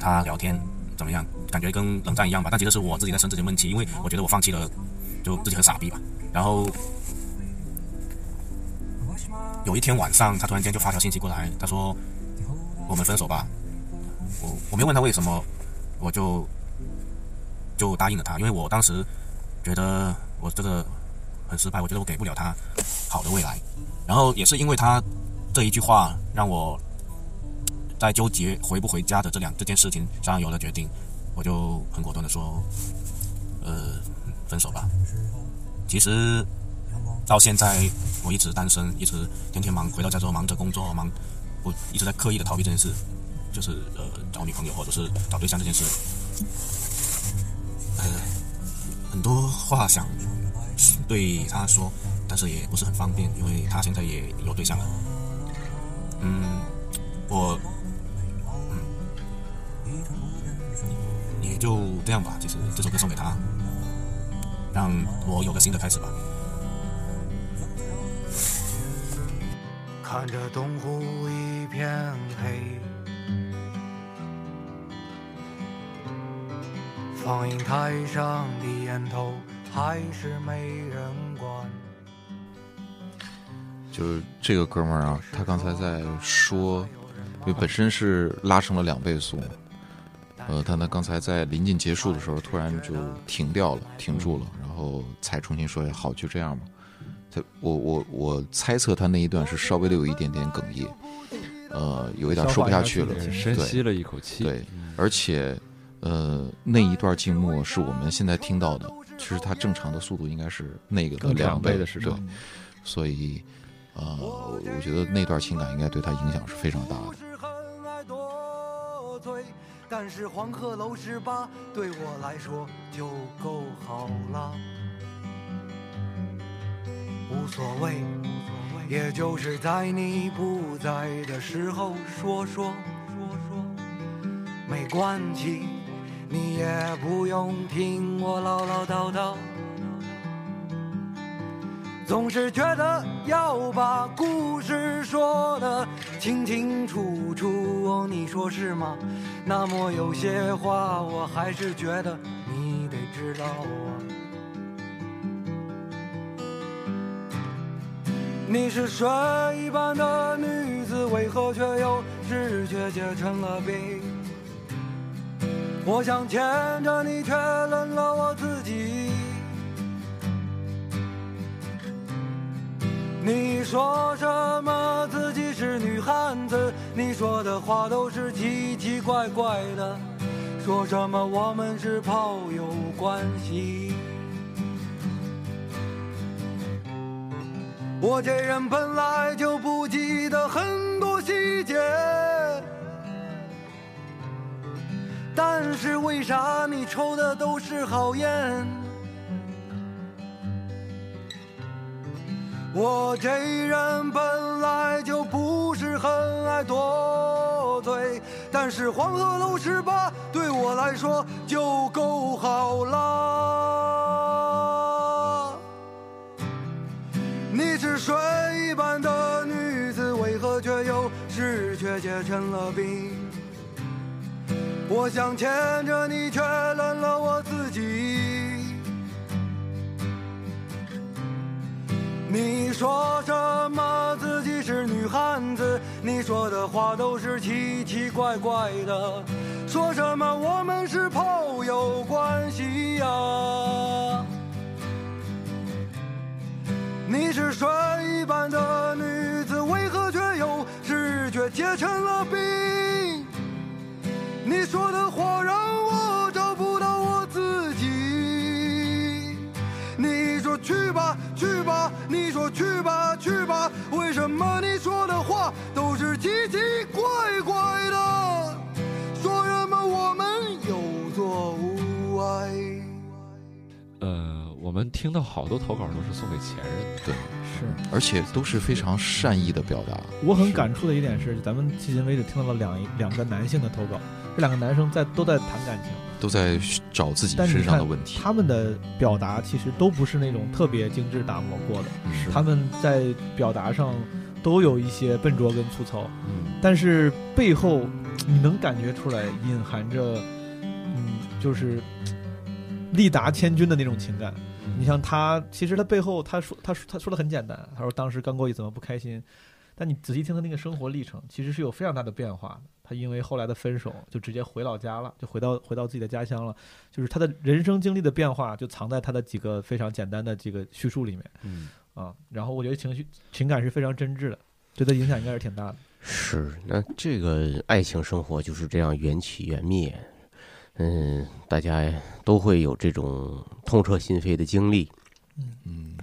他聊天，怎么样？感觉跟冷战一样吧。但其实是我自己在生自己的闷气，因为我觉得我放弃了，就自己很傻逼吧。然后有一天晚上，他突然间就发条信息过来，他说：“我们分手吧。”我我没问他为什么，我就就答应了他，因为我当时觉得我这个很失败，我觉得我给不了他好的未来。然后也是因为他这一句话，让我在纠结回不回家的这两这件事情上有了决定，我就很果断的说：“呃，分手吧。”其实到现在我一直单身，一直天天忙，回到家之后忙着工作，忙我一直在刻意的逃避这件事，就是呃找女朋友或者是找对象这件事。呃，很多话想对他说，但是也不是很方便，因为他现在也有对象了。嗯，我，嗯，也就这样吧。其实这首歌送给他，让我有个新的开始吧。看着东湖一片黑，放映台上的烟头还是没人管。就是这个哥们儿啊，他刚才在说，因为本身是拉成了两倍速，呃，他呢刚才在临近结束的时候，突然就停掉了，停住了，然后才重新说：“好，就这样吧。”他，我我我猜测他那一段是稍微的有一点点哽咽，呃，有一点说不下去了，深吸了一口气。对，而且，呃，那一段静默是我们现在听到的，其实它正常的速度应该是那个的两倍的时对，所以，呃，我觉得那段情感应该对他影响是非常大的。但是黄鹤楼十八对我来说就够好了。无所谓，也就是在你不在的时候说说说说，没关系，你也不用听我唠唠叨叨。总是觉得要把故事说得清清楚楚，你说是吗？那么有些话我还是觉得你得知道啊。你是水一般的女子，为何却又是却结成了冰？我想牵着你，却冷了我自己。你说什么自己是女汉子？你说的话都是奇奇怪怪的，说什么我们是炮友关系。我这人本来就不记得很多细节，但是为啥你抽的都是好烟？我这人本来就不是很爱多嘴，但是黄鹤楼十八对我来说就够好了。你是水一般的女子，为何却又是却结成了冰？我想牵着你，却冷了我自己。你说什么自己是女汉子？你说的话都是奇奇怪怪的，说什么我们是炮友关系呀、你是水一般的女子，为何却又是却结成了冰？你说的话让我找不到我自己。你说去吧，去吧，你说去吧，去吧，为什么你说的话都是奇奇怪怪的？说什么我们有作无爱？呃，我们听到好多投稿都是送给前任，对，是，而且都是非常善意的表达。我很感触的一点是，咱们迄今为止听到了两两个男性的投稿，这两个男生在都在谈感情，都在找自己身上的问题。他们的表达其实都不是那种特别精致打磨过的，是。他们在表达上都有一些笨拙跟粗糙，嗯，但是背后你能感觉出来隐含着，嗯，就是力达千钧的那种情感。你像他，其实他背后他说他说他说的很简单，他说当时刚过去怎么不开心，但你仔细听他那个生活历程，其实是有非常大的变化的。他因为后来的分手，就直接回老家了，就回到回到自己的家乡了。就是他的人生经历的变化，就藏在他的几个非常简单的这个叙述里面。嗯啊，然后我觉得情绪情感是非常真挚的，对他影响应该是挺大的。是，那这个爱情生活就是这样缘起缘灭，嗯，大家都会有这种痛彻心扉的经历。嗯，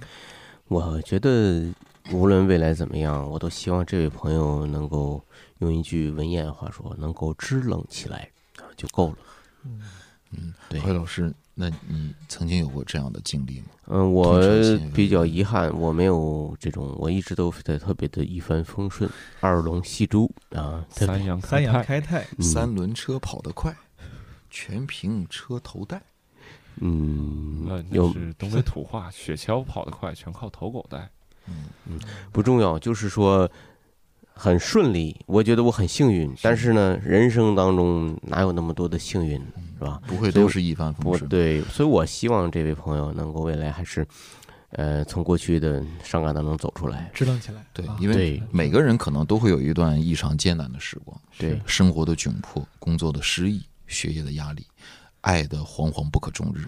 我觉得无论未来怎么样，我都希望这位朋友能够用一句文言话说，能够支棱起来啊，就够了。嗯，对何老师，那你曾经有过这样的经历吗？嗯，我比较遗憾，我没有这种，我一直都在特别的一帆风顺，二龙戏珠啊，三阳三阳开泰，嗯三轮车跑得快，全凭车头带。嗯那，有是东北土话，雪橇跑得快，全靠头狗带。嗯，不重要，就是说很顺利，我觉得我很幸运。但是呢，人生当中哪有那么多的幸运，是吧？不会都是一帆风顺对，所以我希望这位朋友能够未来还是，呃，从过去的伤感当中走出来，支棱起来。对啊，因为每个人可能都会有一段异常艰难的时光，对生活的窘迫、工作的失意、学业的压力、爱的惶惶不可终日，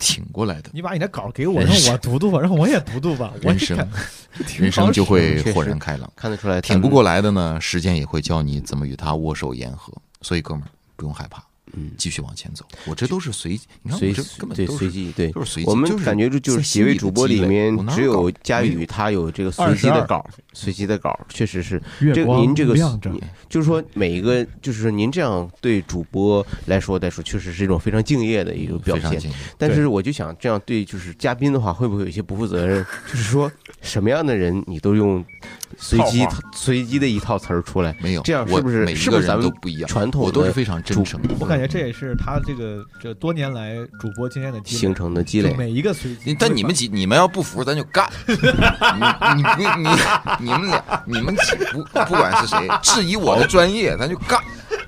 挺过来的，你把你的稿给我，让我读读吧，让我也读读吧。我人生 人生就会豁然开朗。看得出来挺不过来的呢，时间也会教你怎么与他握手言和。所以，哥们儿不用害怕，嗯，继续往前走。我这都是随，你看随我这根本对都是随机对，都是随机。我们感觉这就是几位主播里面只有佳宇他有这个随机的稿，随机的稿确实是。月光这个您这个亮着就是说每一个就是说您这样对主播来说来说，确实是一种非常敬业的一个表现。但是我就想这样对就是嘉宾的话，会不会有一些不负责任？就是说什么样的人你都用随机随机的一套词儿出来，没有这样是我不是每一个人是不是咱们都不一样传统的我都是非常真诚的。我感觉这也是他这个这多年来主播经验的积累形成的积累每一个随机。但你们几你们要不服，咱就干。你你不你你们俩你们几不不管是谁质疑我的专业，咱就干。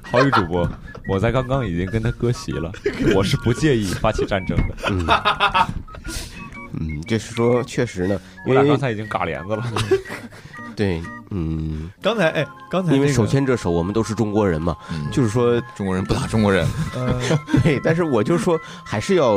好宇主播，我在刚刚已经跟他割席了，我是不介意发起战争的。嗯，嗯，就是说确实呢，我俩因为刚才已经嘎帘子了。对，嗯，刚才哎，刚才因为那个手牵着手，我们都是中国人嘛，就是说中国人不打中国人，呃，对，但是我就说还是要，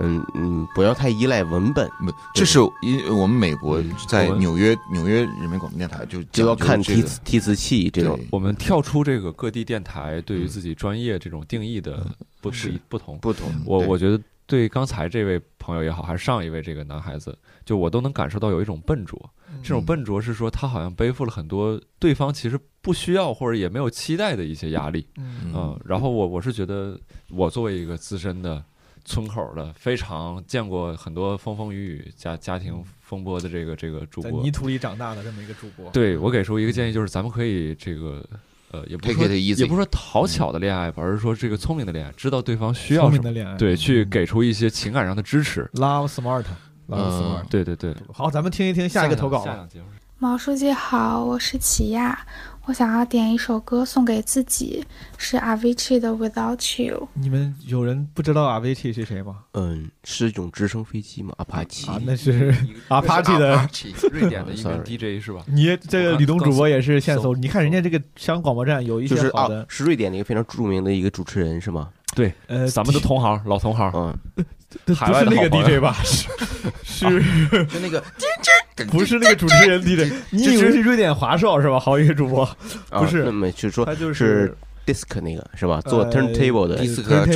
嗯嗯，不要太依赖文本，这是因我们美国在纽约纽约人民广播电台就就要看提词提词器这种，我们跳出这个各地电台对于自己专业这种定义的不是不同不同。我我觉得对刚才这位朋友也好，还是上一位这个男孩子，就我都能感受到有一种笨拙。这种笨拙是说他好像背负了很多对方其实不需要或者也没有期待的一些压力。嗯然后我我是觉得我作为一个资深的。村口的非常见过很多风风雨雨家家庭风波的这个这个主播，在泥土里长大的这么一个主播，对我给出一个建议，就是咱们可以这个呃，也不是说 easy 也不是说讨巧的恋爱吧，而是说这个聪明的恋爱，知道对方需要什么的恋爱对，嗯去给出一些情感上的支持。Love smart，Love 嗯 smart，对对对。好，咱们听一听下一个投稿吧下两。节毛书记好，我是齐亚，我想要点一首歌送给自己，是 Avicii 的 Without You。你们有人不知道 Avicii 是谁吗？嗯，是一种直升飞机吗？阿帕奇啊，那是阿帕奇的 瑞典的一个 DJ 是吧？你这个李东主播也是现搜搜，你看人家这个香港广播站有一就是啊些好的，，是瑞典的一个非常著名的一个主持人是吗？对，呃，咱们的同行，老同行，嗯，不海外那个 DJ 吧？是是 就那个 不是那个主持人 DJ？你以为是瑞典华少是吧？好一个主播，啊不是。那，么就说他就是 disc 那个是吧？做呃 turntable 的迪斯 Turntable 科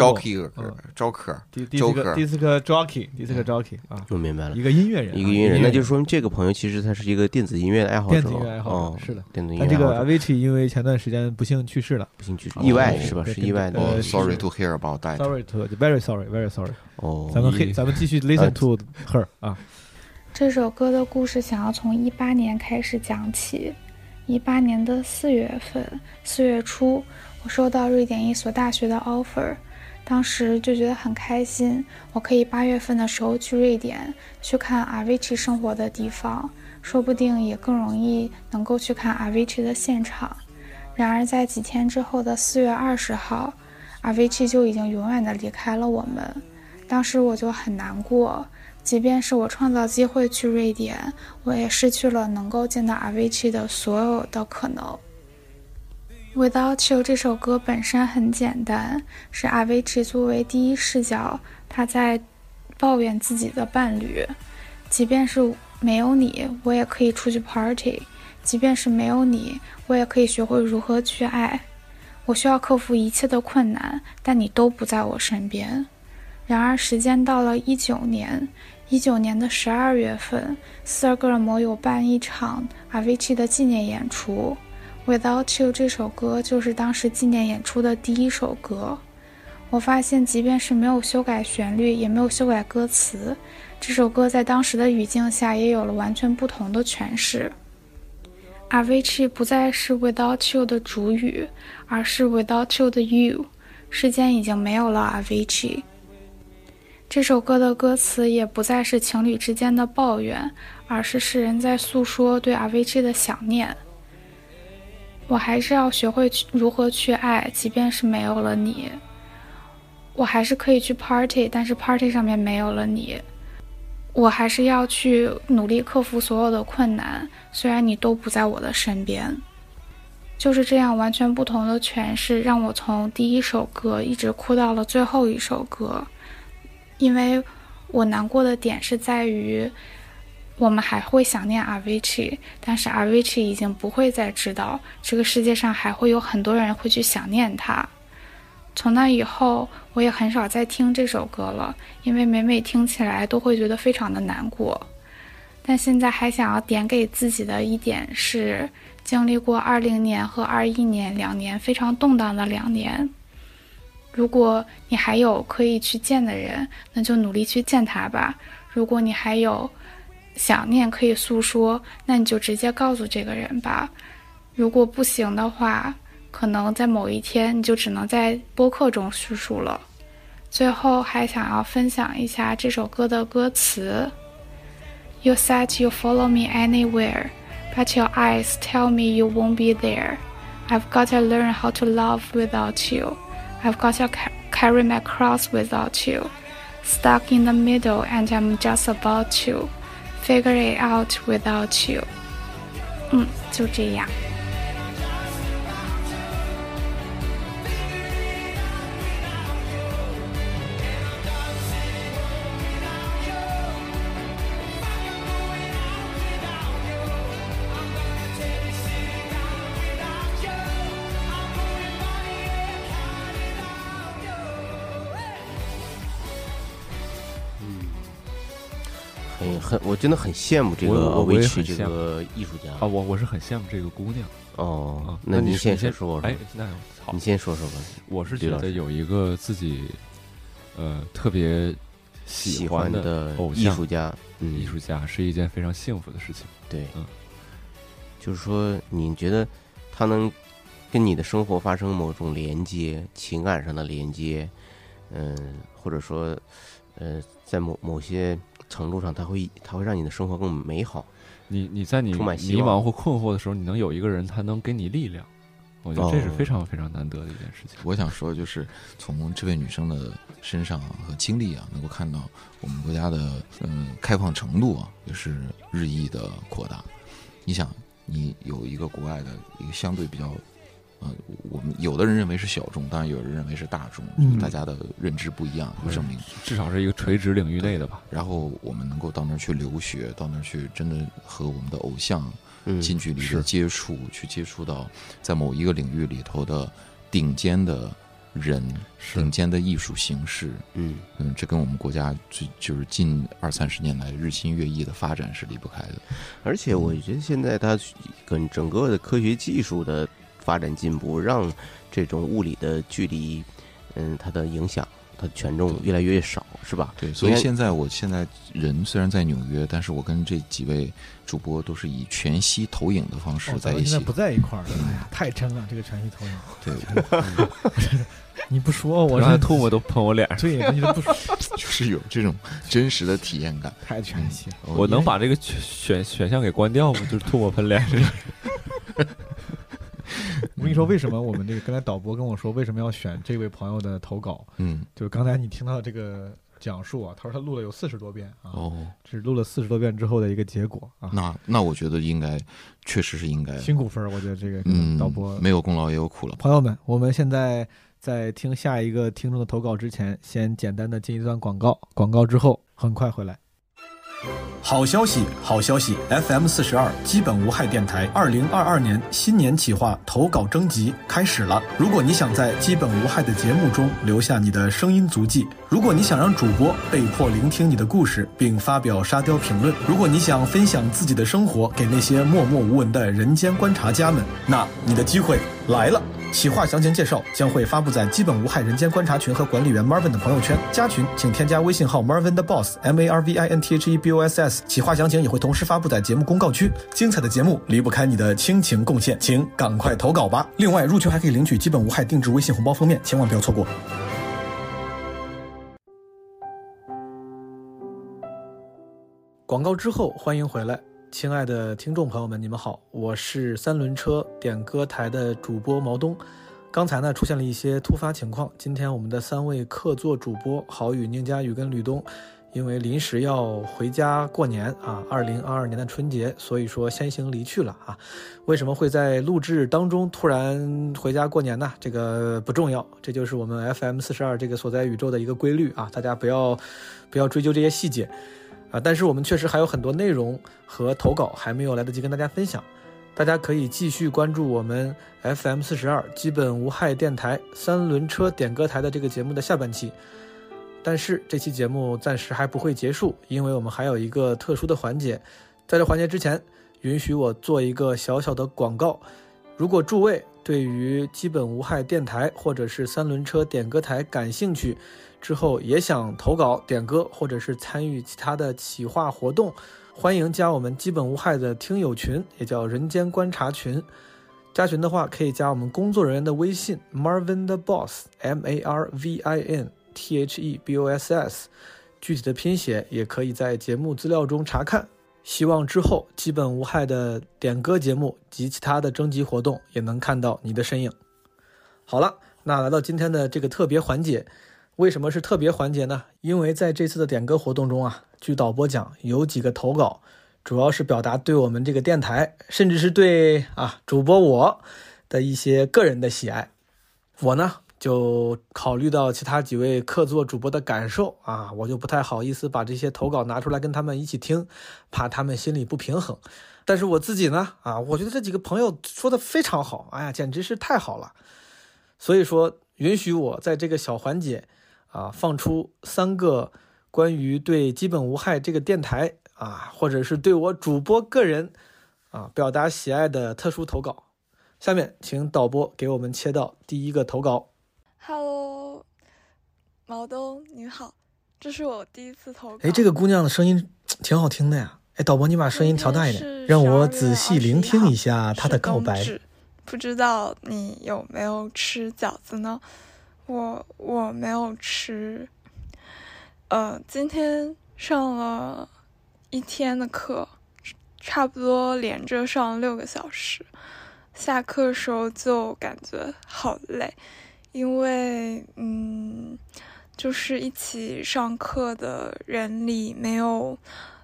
jockey 啊，我明白了，一个音乐人啊，一个音乐人，那就说明这个朋友其实他是一个电子音乐的爱好者，电子音乐爱好哦者，是的。电子音但这个 Avicii 因为前段时间不幸去世了，不幸去世哦意外是吧？是意外的。，sorry to hear about that。Sorry to very sorry very sorry。哦，咱们黑咱们继续 listen to her 啊。这首歌的故事想要从一八年开始讲起。一八年的四月份，四月初，我收到瑞典一所大学的 offer，当时就觉得很开心，我可以八月份的时候去瑞典去看 Avicii 生活的地方，说不定也更容易能够去看 Avicii 的现场。然而在几天之后的四月二十号，Avicii 就已经永远的离开了我们，当时我就很难过。即便是我创造机会去瑞典，我也失去了能够见到 Avicii 的所有的可能。Without You 这首歌本身很简单，是 rvg 作为第一视角，他在抱怨自己的伴侣。即便是没有你，我也可以出去 party；即便是没有你，我也可以学会如何去爱。我需要克服一切的困难，但你都不在我身边。然而，时间到了一九年，一九年的十二月份，斯德哥尔摩有办一场 rvg 的纪念演出，《Without You》这首歌就是当时纪念演出的第一首歌。我发现，即便是没有修改旋律，也没有修改歌词，这首歌在当时的语境下也有了完全不同的诠释。Avicii 不再是 Without You 的主语，而是 Without You 的 You。世间已经没有了 Avicii。这首歌的歌词也不再是情侣之间的抱怨，而是世人在诉说对 Avicii 的想念。我还是要学会去如何去爱，即便是没有了你。我还是可以去 party，但是 party 上面没有了你。我还是要去努力克服所有的困难，虽然你都不在我的身边。就是这样完全不同的诠释，让我从第一首歌一直哭到了最后一首歌。因为我难过的点是在于，我们还会想念 Avicii，但是 Avicii 已经不会再知道这个世界上还会有很多人会去想念他。从那以后，我也很少再听这首歌了，因为每每听起来都会觉得非常的难过。但现在还想要点给自己的一点是，经历过二零年和二一年两年非常动荡的两年，如果你还有可以去见的人，那就努力去见他吧；如果你还有想念可以诉说，那你就直接告诉这个人吧；如果不行的话，可能在某一天，你就只能在播客中叙述了。最后还想要分享一下这首歌的歌词：You said you follow me anywhere, but your eyes tell me you won't be there. I've got to learn how to love without you. I've got to carry my cross without you. Stuck in the middle, and I'm just about to figure it out without you. 嗯，就这样。 很很，我真的很羡慕这个我我也 Avicii 这个艺术家。啊，我我是很羡慕这个姑娘。哦啊，那您你先先说说哎，那好，你先说说吧我是觉得有一个自己呃特别喜欢欢的偶像艺术家嗯。艺术家是一件非常幸福的事情。对，嗯，就是说，你觉得他能跟你的生活发生某种连接，情感上的连接，嗯、或者说，呃，在某某些程度上，它会它会让你的生活更美好。你你在你迷茫或困惑的时候，你能有一个人，他能给你力量，我觉得这是哦非常非常难得的一件事情。我想说，就是从这位女生的身上啊和经历啊，能够看到我们国家的嗯、开放程度啊，也是日益的扩大。你想，你有一个国外的一个相对比较，呃，我们有的人认为是小众，当然有人认为是大众，嗯大家的认知不一样，就证明至少是一个垂直领域内的吧。然后我们能够到那儿去留学，到那儿去真的和我们的偶像嗯近距离的接触，去接触到在某一个领域里头的顶尖的人，顶尖的艺术形式。嗯嗯，这跟我们国家最就是近二三十年来日新月异的发展是离不开的。而且我觉得现在它跟整个的科学技术的发展进步，让这种物理的距离，嗯，它的影响，它的权重越来越少，是吧？对，所以现在我现在人虽然在纽约，但是我跟这几位主播都是以全息投影的方式哦，在一起。现在不在一块儿了，哎呀，太真了，这个全息投影。对，你不说我是刚才唾沫都喷我脸上对，你都不说，就是有这种真实的体验感。太全息了。我能把这个选选选项给关掉吗？就是吐沫喷脸上。我跟你说，为什么我们这个刚才导播跟我说为什么要选这位朋友的投稿？嗯，就是刚才你听到这个讲述啊，他说他录了有四十多遍啊，哦，只录了四十多遍之后的一个结果啊。那那我觉得应该，确实是应该辛苦分儿，我觉得这个嗯，导播没有功劳也有苦劳。朋友们，我们现在在听下一个听众的投稿之前，先简单的进一段广告，广告之后很快回来。好消息，好消息！FM 四十二基本无害电台二零二二年新年企划投稿征集开始了。如果你想在基本无害的节目中留下你的声音足迹，如果你想让主播被迫聆听你的故事并发表沙雕评论，如果你想分享自己的生活给那些默默无闻的人间观察家们，那你的机会来了。企划详情介绍将会发布在基本无害人间观察群和管理员 Marvin 的朋友圈。加群请添加微信号 Marvin 的 Boss M A R V I N T H E B O S S。企划详情也会同时发布在节目公告区。精彩的节目离不开你的倾情贡献，请赶快投稿吧！另外，入群还可以领取基本无害定制微信红包封面，千万不要错过。广告之后，欢迎回来，亲爱的听众朋友们，你们好，我是三轮车点歌台的主播毛东。刚才呢出现了一些突发情况，今天我们的三位客座主播郝宇、宁佳宇跟吕东，因为临时要回家过年啊，二零二二年的春节，所以说先行离去了啊。为什么会在录制当中突然回家过年呢？这个不重要，这就是我们 FM 四十二这个所在宇宙的一个规律啊，大家不要不要追究这些细节。啊，但是我们确实还有很多内容和投稿还没有来得及跟大家分享，大家可以继续关注我们 FM 四十二基本无害电台三轮车点歌台的这个节目的下半期。但是这期节目暂时还不会结束，因为我们还有一个特殊的环节。在这环节之前，允许我做一个小小的广告。如果诸位对于基本无害电台或者是三轮车点歌台感兴趣，之后也想投稿点歌，或者是参与其他的企划活动，欢迎加我们基本无害的听友群，也叫人间观察群。加群的话，可以加我们工作人员的微信 Marvin 的 Boss M A R V I N T H E B O S S，具体的拼写也可以在节目资料中查看。希望之后基本无害的点歌节目及其他的征集活动也能看到你的身影。好了，那来到今天的这个特别环节。为什么是特别环节呢？因为在这次的点歌活动中啊，据导播讲，有几个投稿，主要是表达对我们这个电台，甚至是对啊主播我的一些个人的喜爱。我呢，就考虑到其他几位客座主播的感受啊，我就不太好意思把这些投稿拿出来跟他们一起听，怕他们心里不平衡。但是我自己呢，啊，我觉得这几个朋友说的非常好，哎呀，简直是太好了。所以说，允许我在这个小环节。啊，放出三个关于对基本无害这个电台啊，或者是对我主播个人啊表达喜爱的特殊投稿。下面请导播给我们切到第一个投稿。Hello，毛东你好，这是我第一次投稿。哎，这个姑娘的声音挺好听的呀。哎，导播你把声音调大一点，让我仔细聆听一下她的告白。不知道你有没有吃饺子呢？我我没有吃，呃，今天上了一天的课，差不多连着上六个小时，下课的时候就感觉好累，因为嗯，就是一起上课的人里没有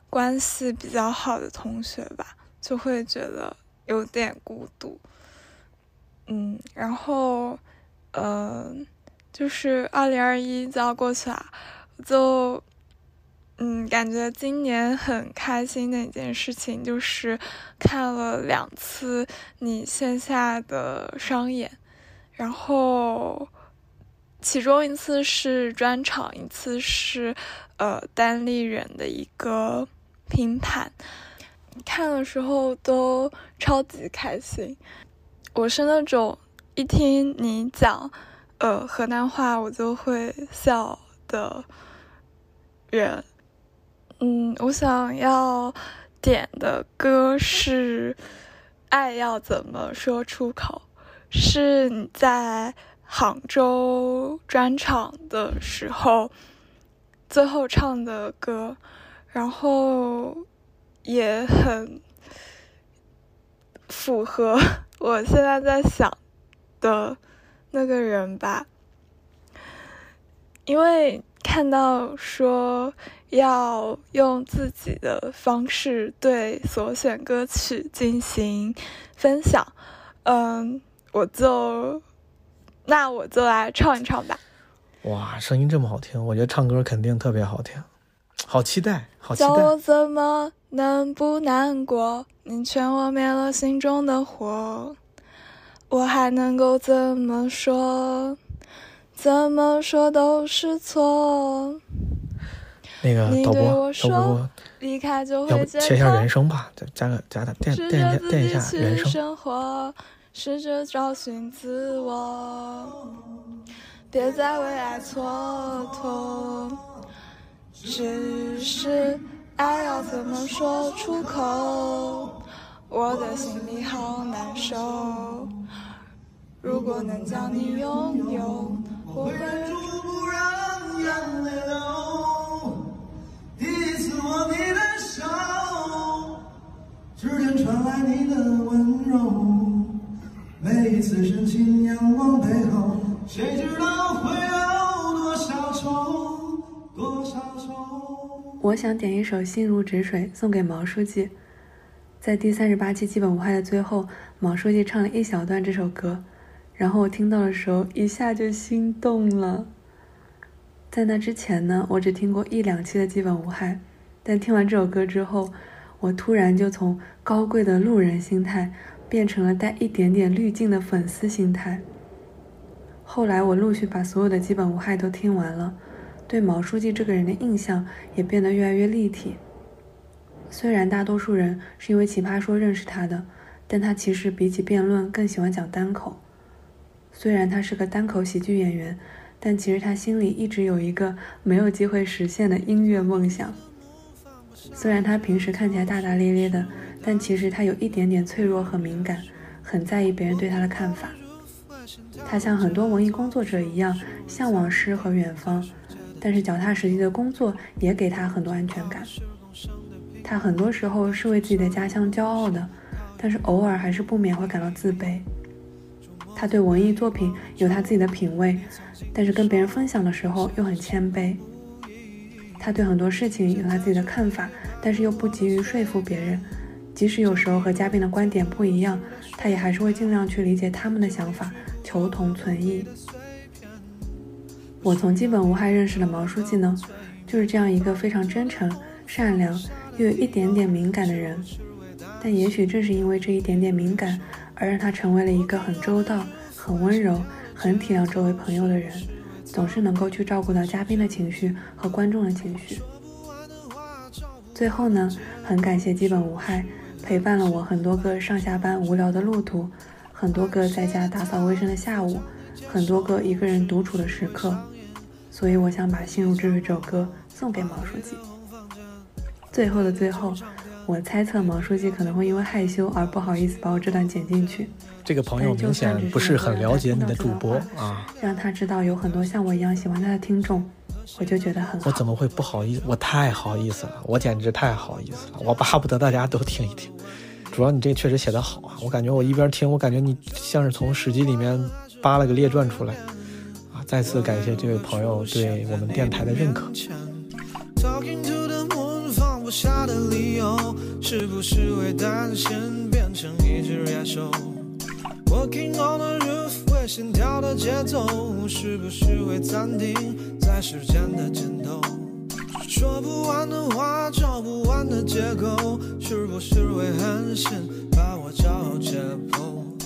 关系比较好的同学吧，就会觉得有点孤独，嗯，然后，嗯。就是二零二一就要过去了，就嗯，感觉今年很开心的一件事情就是看了两次你线下的商演，然后其中一次是专场，一次是呃单立人的一个拼盘，看的时候都超级开心。我是那种一听你讲。呃，河南话我就会笑的人，嗯，我想要点的歌是《爱要怎么说出口》，是你在杭州专场的时候最后唱的歌，然后也很符合我现在在想的。那个人吧，因为看到说要用自己的方式对所选歌曲进行分享，嗯，我就那我就来唱一唱吧。哇，声音这么好听，我觉得唱歌肯定特别好听，好期待，好期待。叫我怎么能不难过？你劝我灭了心中的火。我还能够怎么说？怎么说都是错。那个导播，导播，离开就要不切一下人声吧？再加个加点电电电一下人声。试着找寻自我，别再为爱蹉跎。只是爱要怎么说出口？我的心里好难受。如果能将你拥有，我会忍住不让眼泪流。第一次握你的手，指尖传来你的温柔。每一次深情仰望背后，谁知道会有多少愁，多少愁。我想点一首《心如止水》送给毛书记。在第三十八期基本无害的最后，毛书记唱了一小段这首歌，然后我听到的时候一下就心动了。在那之前呢，我只听过一两期的基本无害，但听完这首歌之后，我突然就从高贵的路人心态变成了带一点点滤镜的粉丝心态。后来我陆续把所有的基本无害都听完了，对毛书记这个人的印象也变得越来越立体。虽然大多数人是因为《奇葩说》认识他的，但他其实比起辩论更喜欢讲单口。虽然他是个单口喜剧演员，但其实他心里一直有一个没有机会实现的音乐梦想。虽然他平时看起来大大咧咧的，但其实他有一点点脆弱和敏感，很在意别人对他的看法。他像很多文艺工作者一样，向往诗和远方，但是脚踏实地的工作也给他很多安全感。他很多时候是为自己的家乡骄傲的，但是偶尔还是不免会感到自卑。他对文艺作品有他自己的品味，但是跟别人分享的时候又很谦卑。他对很多事情有他自己的看法，但是又不急于说服别人。即使有时候和嘉宾的观点不一样，他也还是会尽量去理解他们的想法，求同存异。我从基本无害认识的毛书记呢，就是这样一个非常真诚、善良。又有一点点敏感的人，但也许正是因为这一点点敏感，而让他成为了一个很周到、很温柔、很体谅周围朋友的人，总是能够去照顾到嘉宾的情绪和观众的情绪。最后呢，很感谢基本无害，陪伴了我很多个上下班无聊的路途，很多个在家打扫卫生的下午，很多个一个人独处的时刻。所以我想把《心如止水》这首歌送给毛书记。最后的最后，我猜测毛书记可能会因为害羞而不好意思把我这段剪进去。这个朋友明显不是很了解你的主播啊，让他知道有很多像我一样喜欢他的听众，我就觉得很好。我怎么会不好意思？我太好意思了，我简直太好意思了，我巴不得大家都听一听。主要你这确实写得好啊，我感觉我一边听，我感觉你像是从史记里面扒了个列传出来啊！再次感谢这位朋友对我们电台的认可。不下的理由，是不是会单身变成一只野兽？Walking on the roof，为心跳的节奏，是不是会暂停在时间的尽头？说不完的话，找不完的借口，是不是会狠心把我骄傲解剖？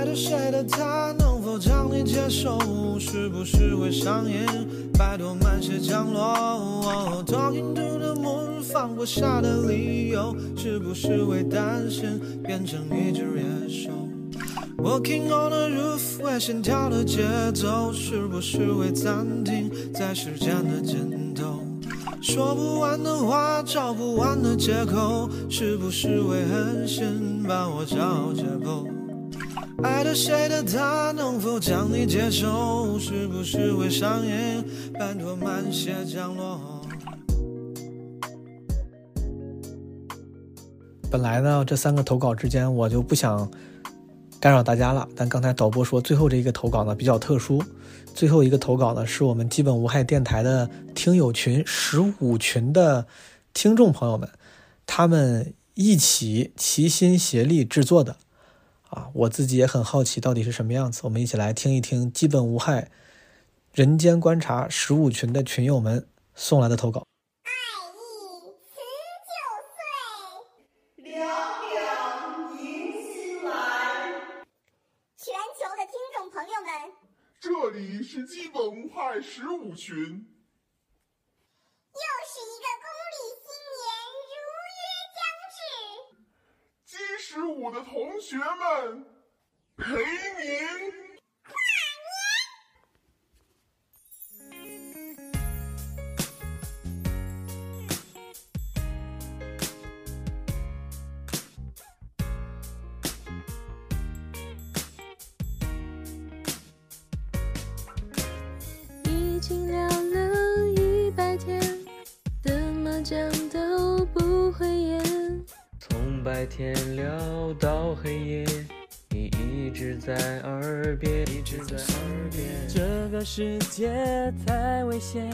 爱着谁的他，能否将你接受？是不是会上瘾？拜托慢些降落。Talking to the moon，放不下的理由，是不是会担心变成一只野兽？Walking on the roof，为心跳的节奏，是不是会暂停在时间的尽头？说不完的话，找不完的借口，是不是会狠心把我找解剖？爱的谁的他，能否将你接受？是不是会上瘾？拜托慢些降落。本来呢，这三个投稿之间我就不想干扰大家了。但刚才导播说，最后这一个投稿呢比较特殊。最后一个投稿呢，是我们基本无害电台的听友群十五群的听众朋友们，他们一起齐心协力制作的。啊，我自己也很好奇，到底是什么样子。我们一起来听一听基本无害、人间观察十五群的群友们送来的投稿。爱意辞旧岁，凉凉迎新来。全球的听众朋友们，这里是基本无害十五群，又是一个十五的同学们，陪您白天聊到黑夜，你一直在耳边，一直在耳边。这个世界太危险，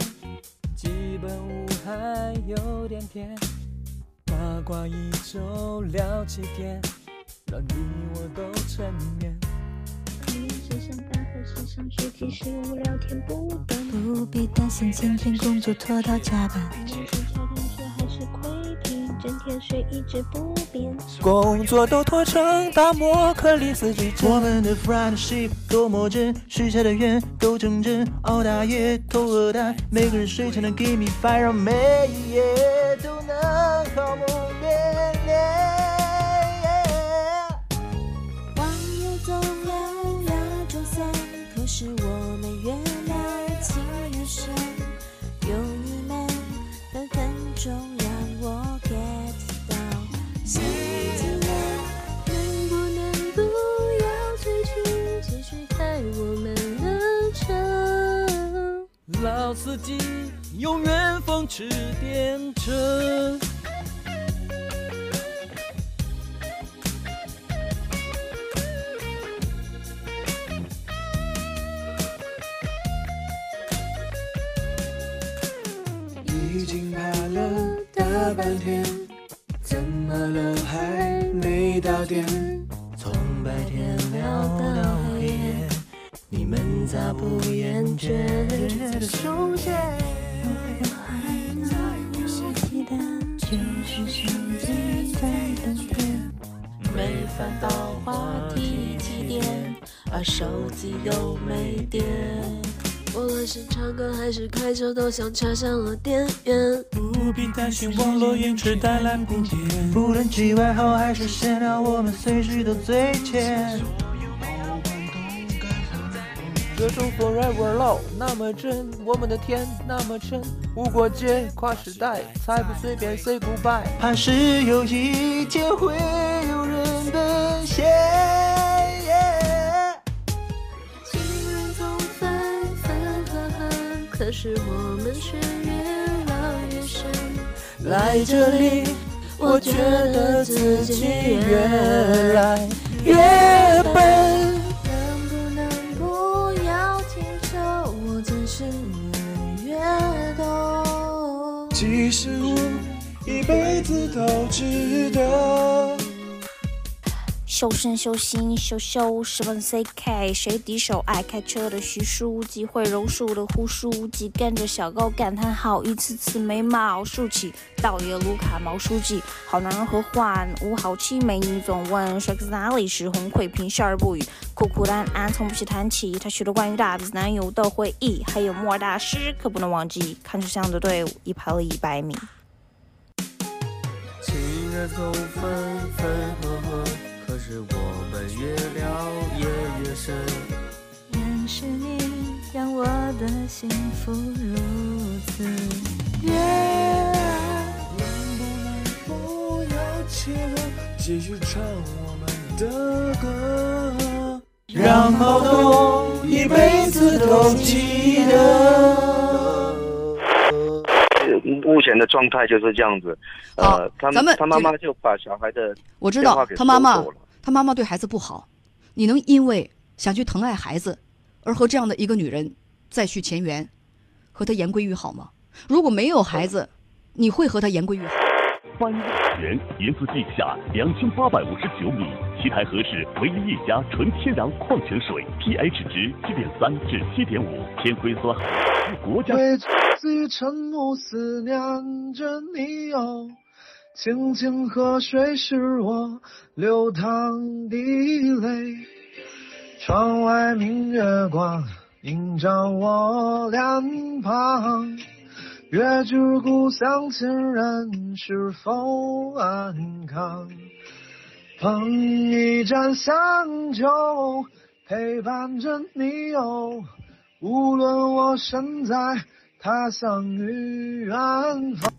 基本无害有点甜，八卦一周聊七天，让你我都沉眠。只上班和时上学，即使无聊天不断。不必担心今天工作拖到加班。整天睡一直不变。工作都拖成大摩克里斯之阵。我们的 friendship 多么真，许下的愿都成真，熬大夜偷鹅蛋，每个人睡前都 give me fire，让每一夜都能好梦老司机永远风驰电掣。已经爬了大半天，怎么了还没到点？你们咋不厌倦？的出现。期待就是手机在等电。没翻到话题起点，而手机又没电。无论是唱歌还是开车，都像插上了电源。不必担心网络延迟带来不便。不论机外好还是闲聊，我们随时都最前。这种 forever love 那么真，我们的天那么真，无国界跨时代，才不随便 say goodbye。怕是有一天会有人奔现。情人总分分合合，可是我们却越聊越深。来这里，我觉得自己越来越笨。辈子都值得。修身修心修修，十万 CK，谁敌手？爱开车的徐书记，会柔术的胡书记，跟着小高感叹号，一次次眉毛竖起。道爷卢卡毛书记，好男人何患无好妻？美女总问帅哥在哪里？时红会平笑而不语，苦苦的安安从不去谈起他许多关于大鼻子男友的回忆，还有莫尔大师，可不能忘记。看着像的队伍，已排了一百米。总分分合合，可是我们越聊也越深。认识你，让我的幸福如此悦耳。能不能不要切了，继续唱我们的歌，让矛盾一辈子都记得。目前的状态就是这样子，呃，他咱们他妈妈就把小孩的我知道他妈妈他妈妈对孩子不好，你能因为想去疼爱孩子，而和这样的一个女人再续前缘，和她言归于好吗？如果没有孩子，你会和他言归于好？翻原盐速地下两千八百五十九米，七台河市唯一一家纯天然矿泉水，pH 值七点三至七点五，天灰酸国家。会自于沉默思念着你哦，清清河水是我流淌的泪，窗外明月光映照我脸庞，月之故乡亲人是否安康？捧一盏香酒，陪伴着你哦。无论我身在他乡与远方。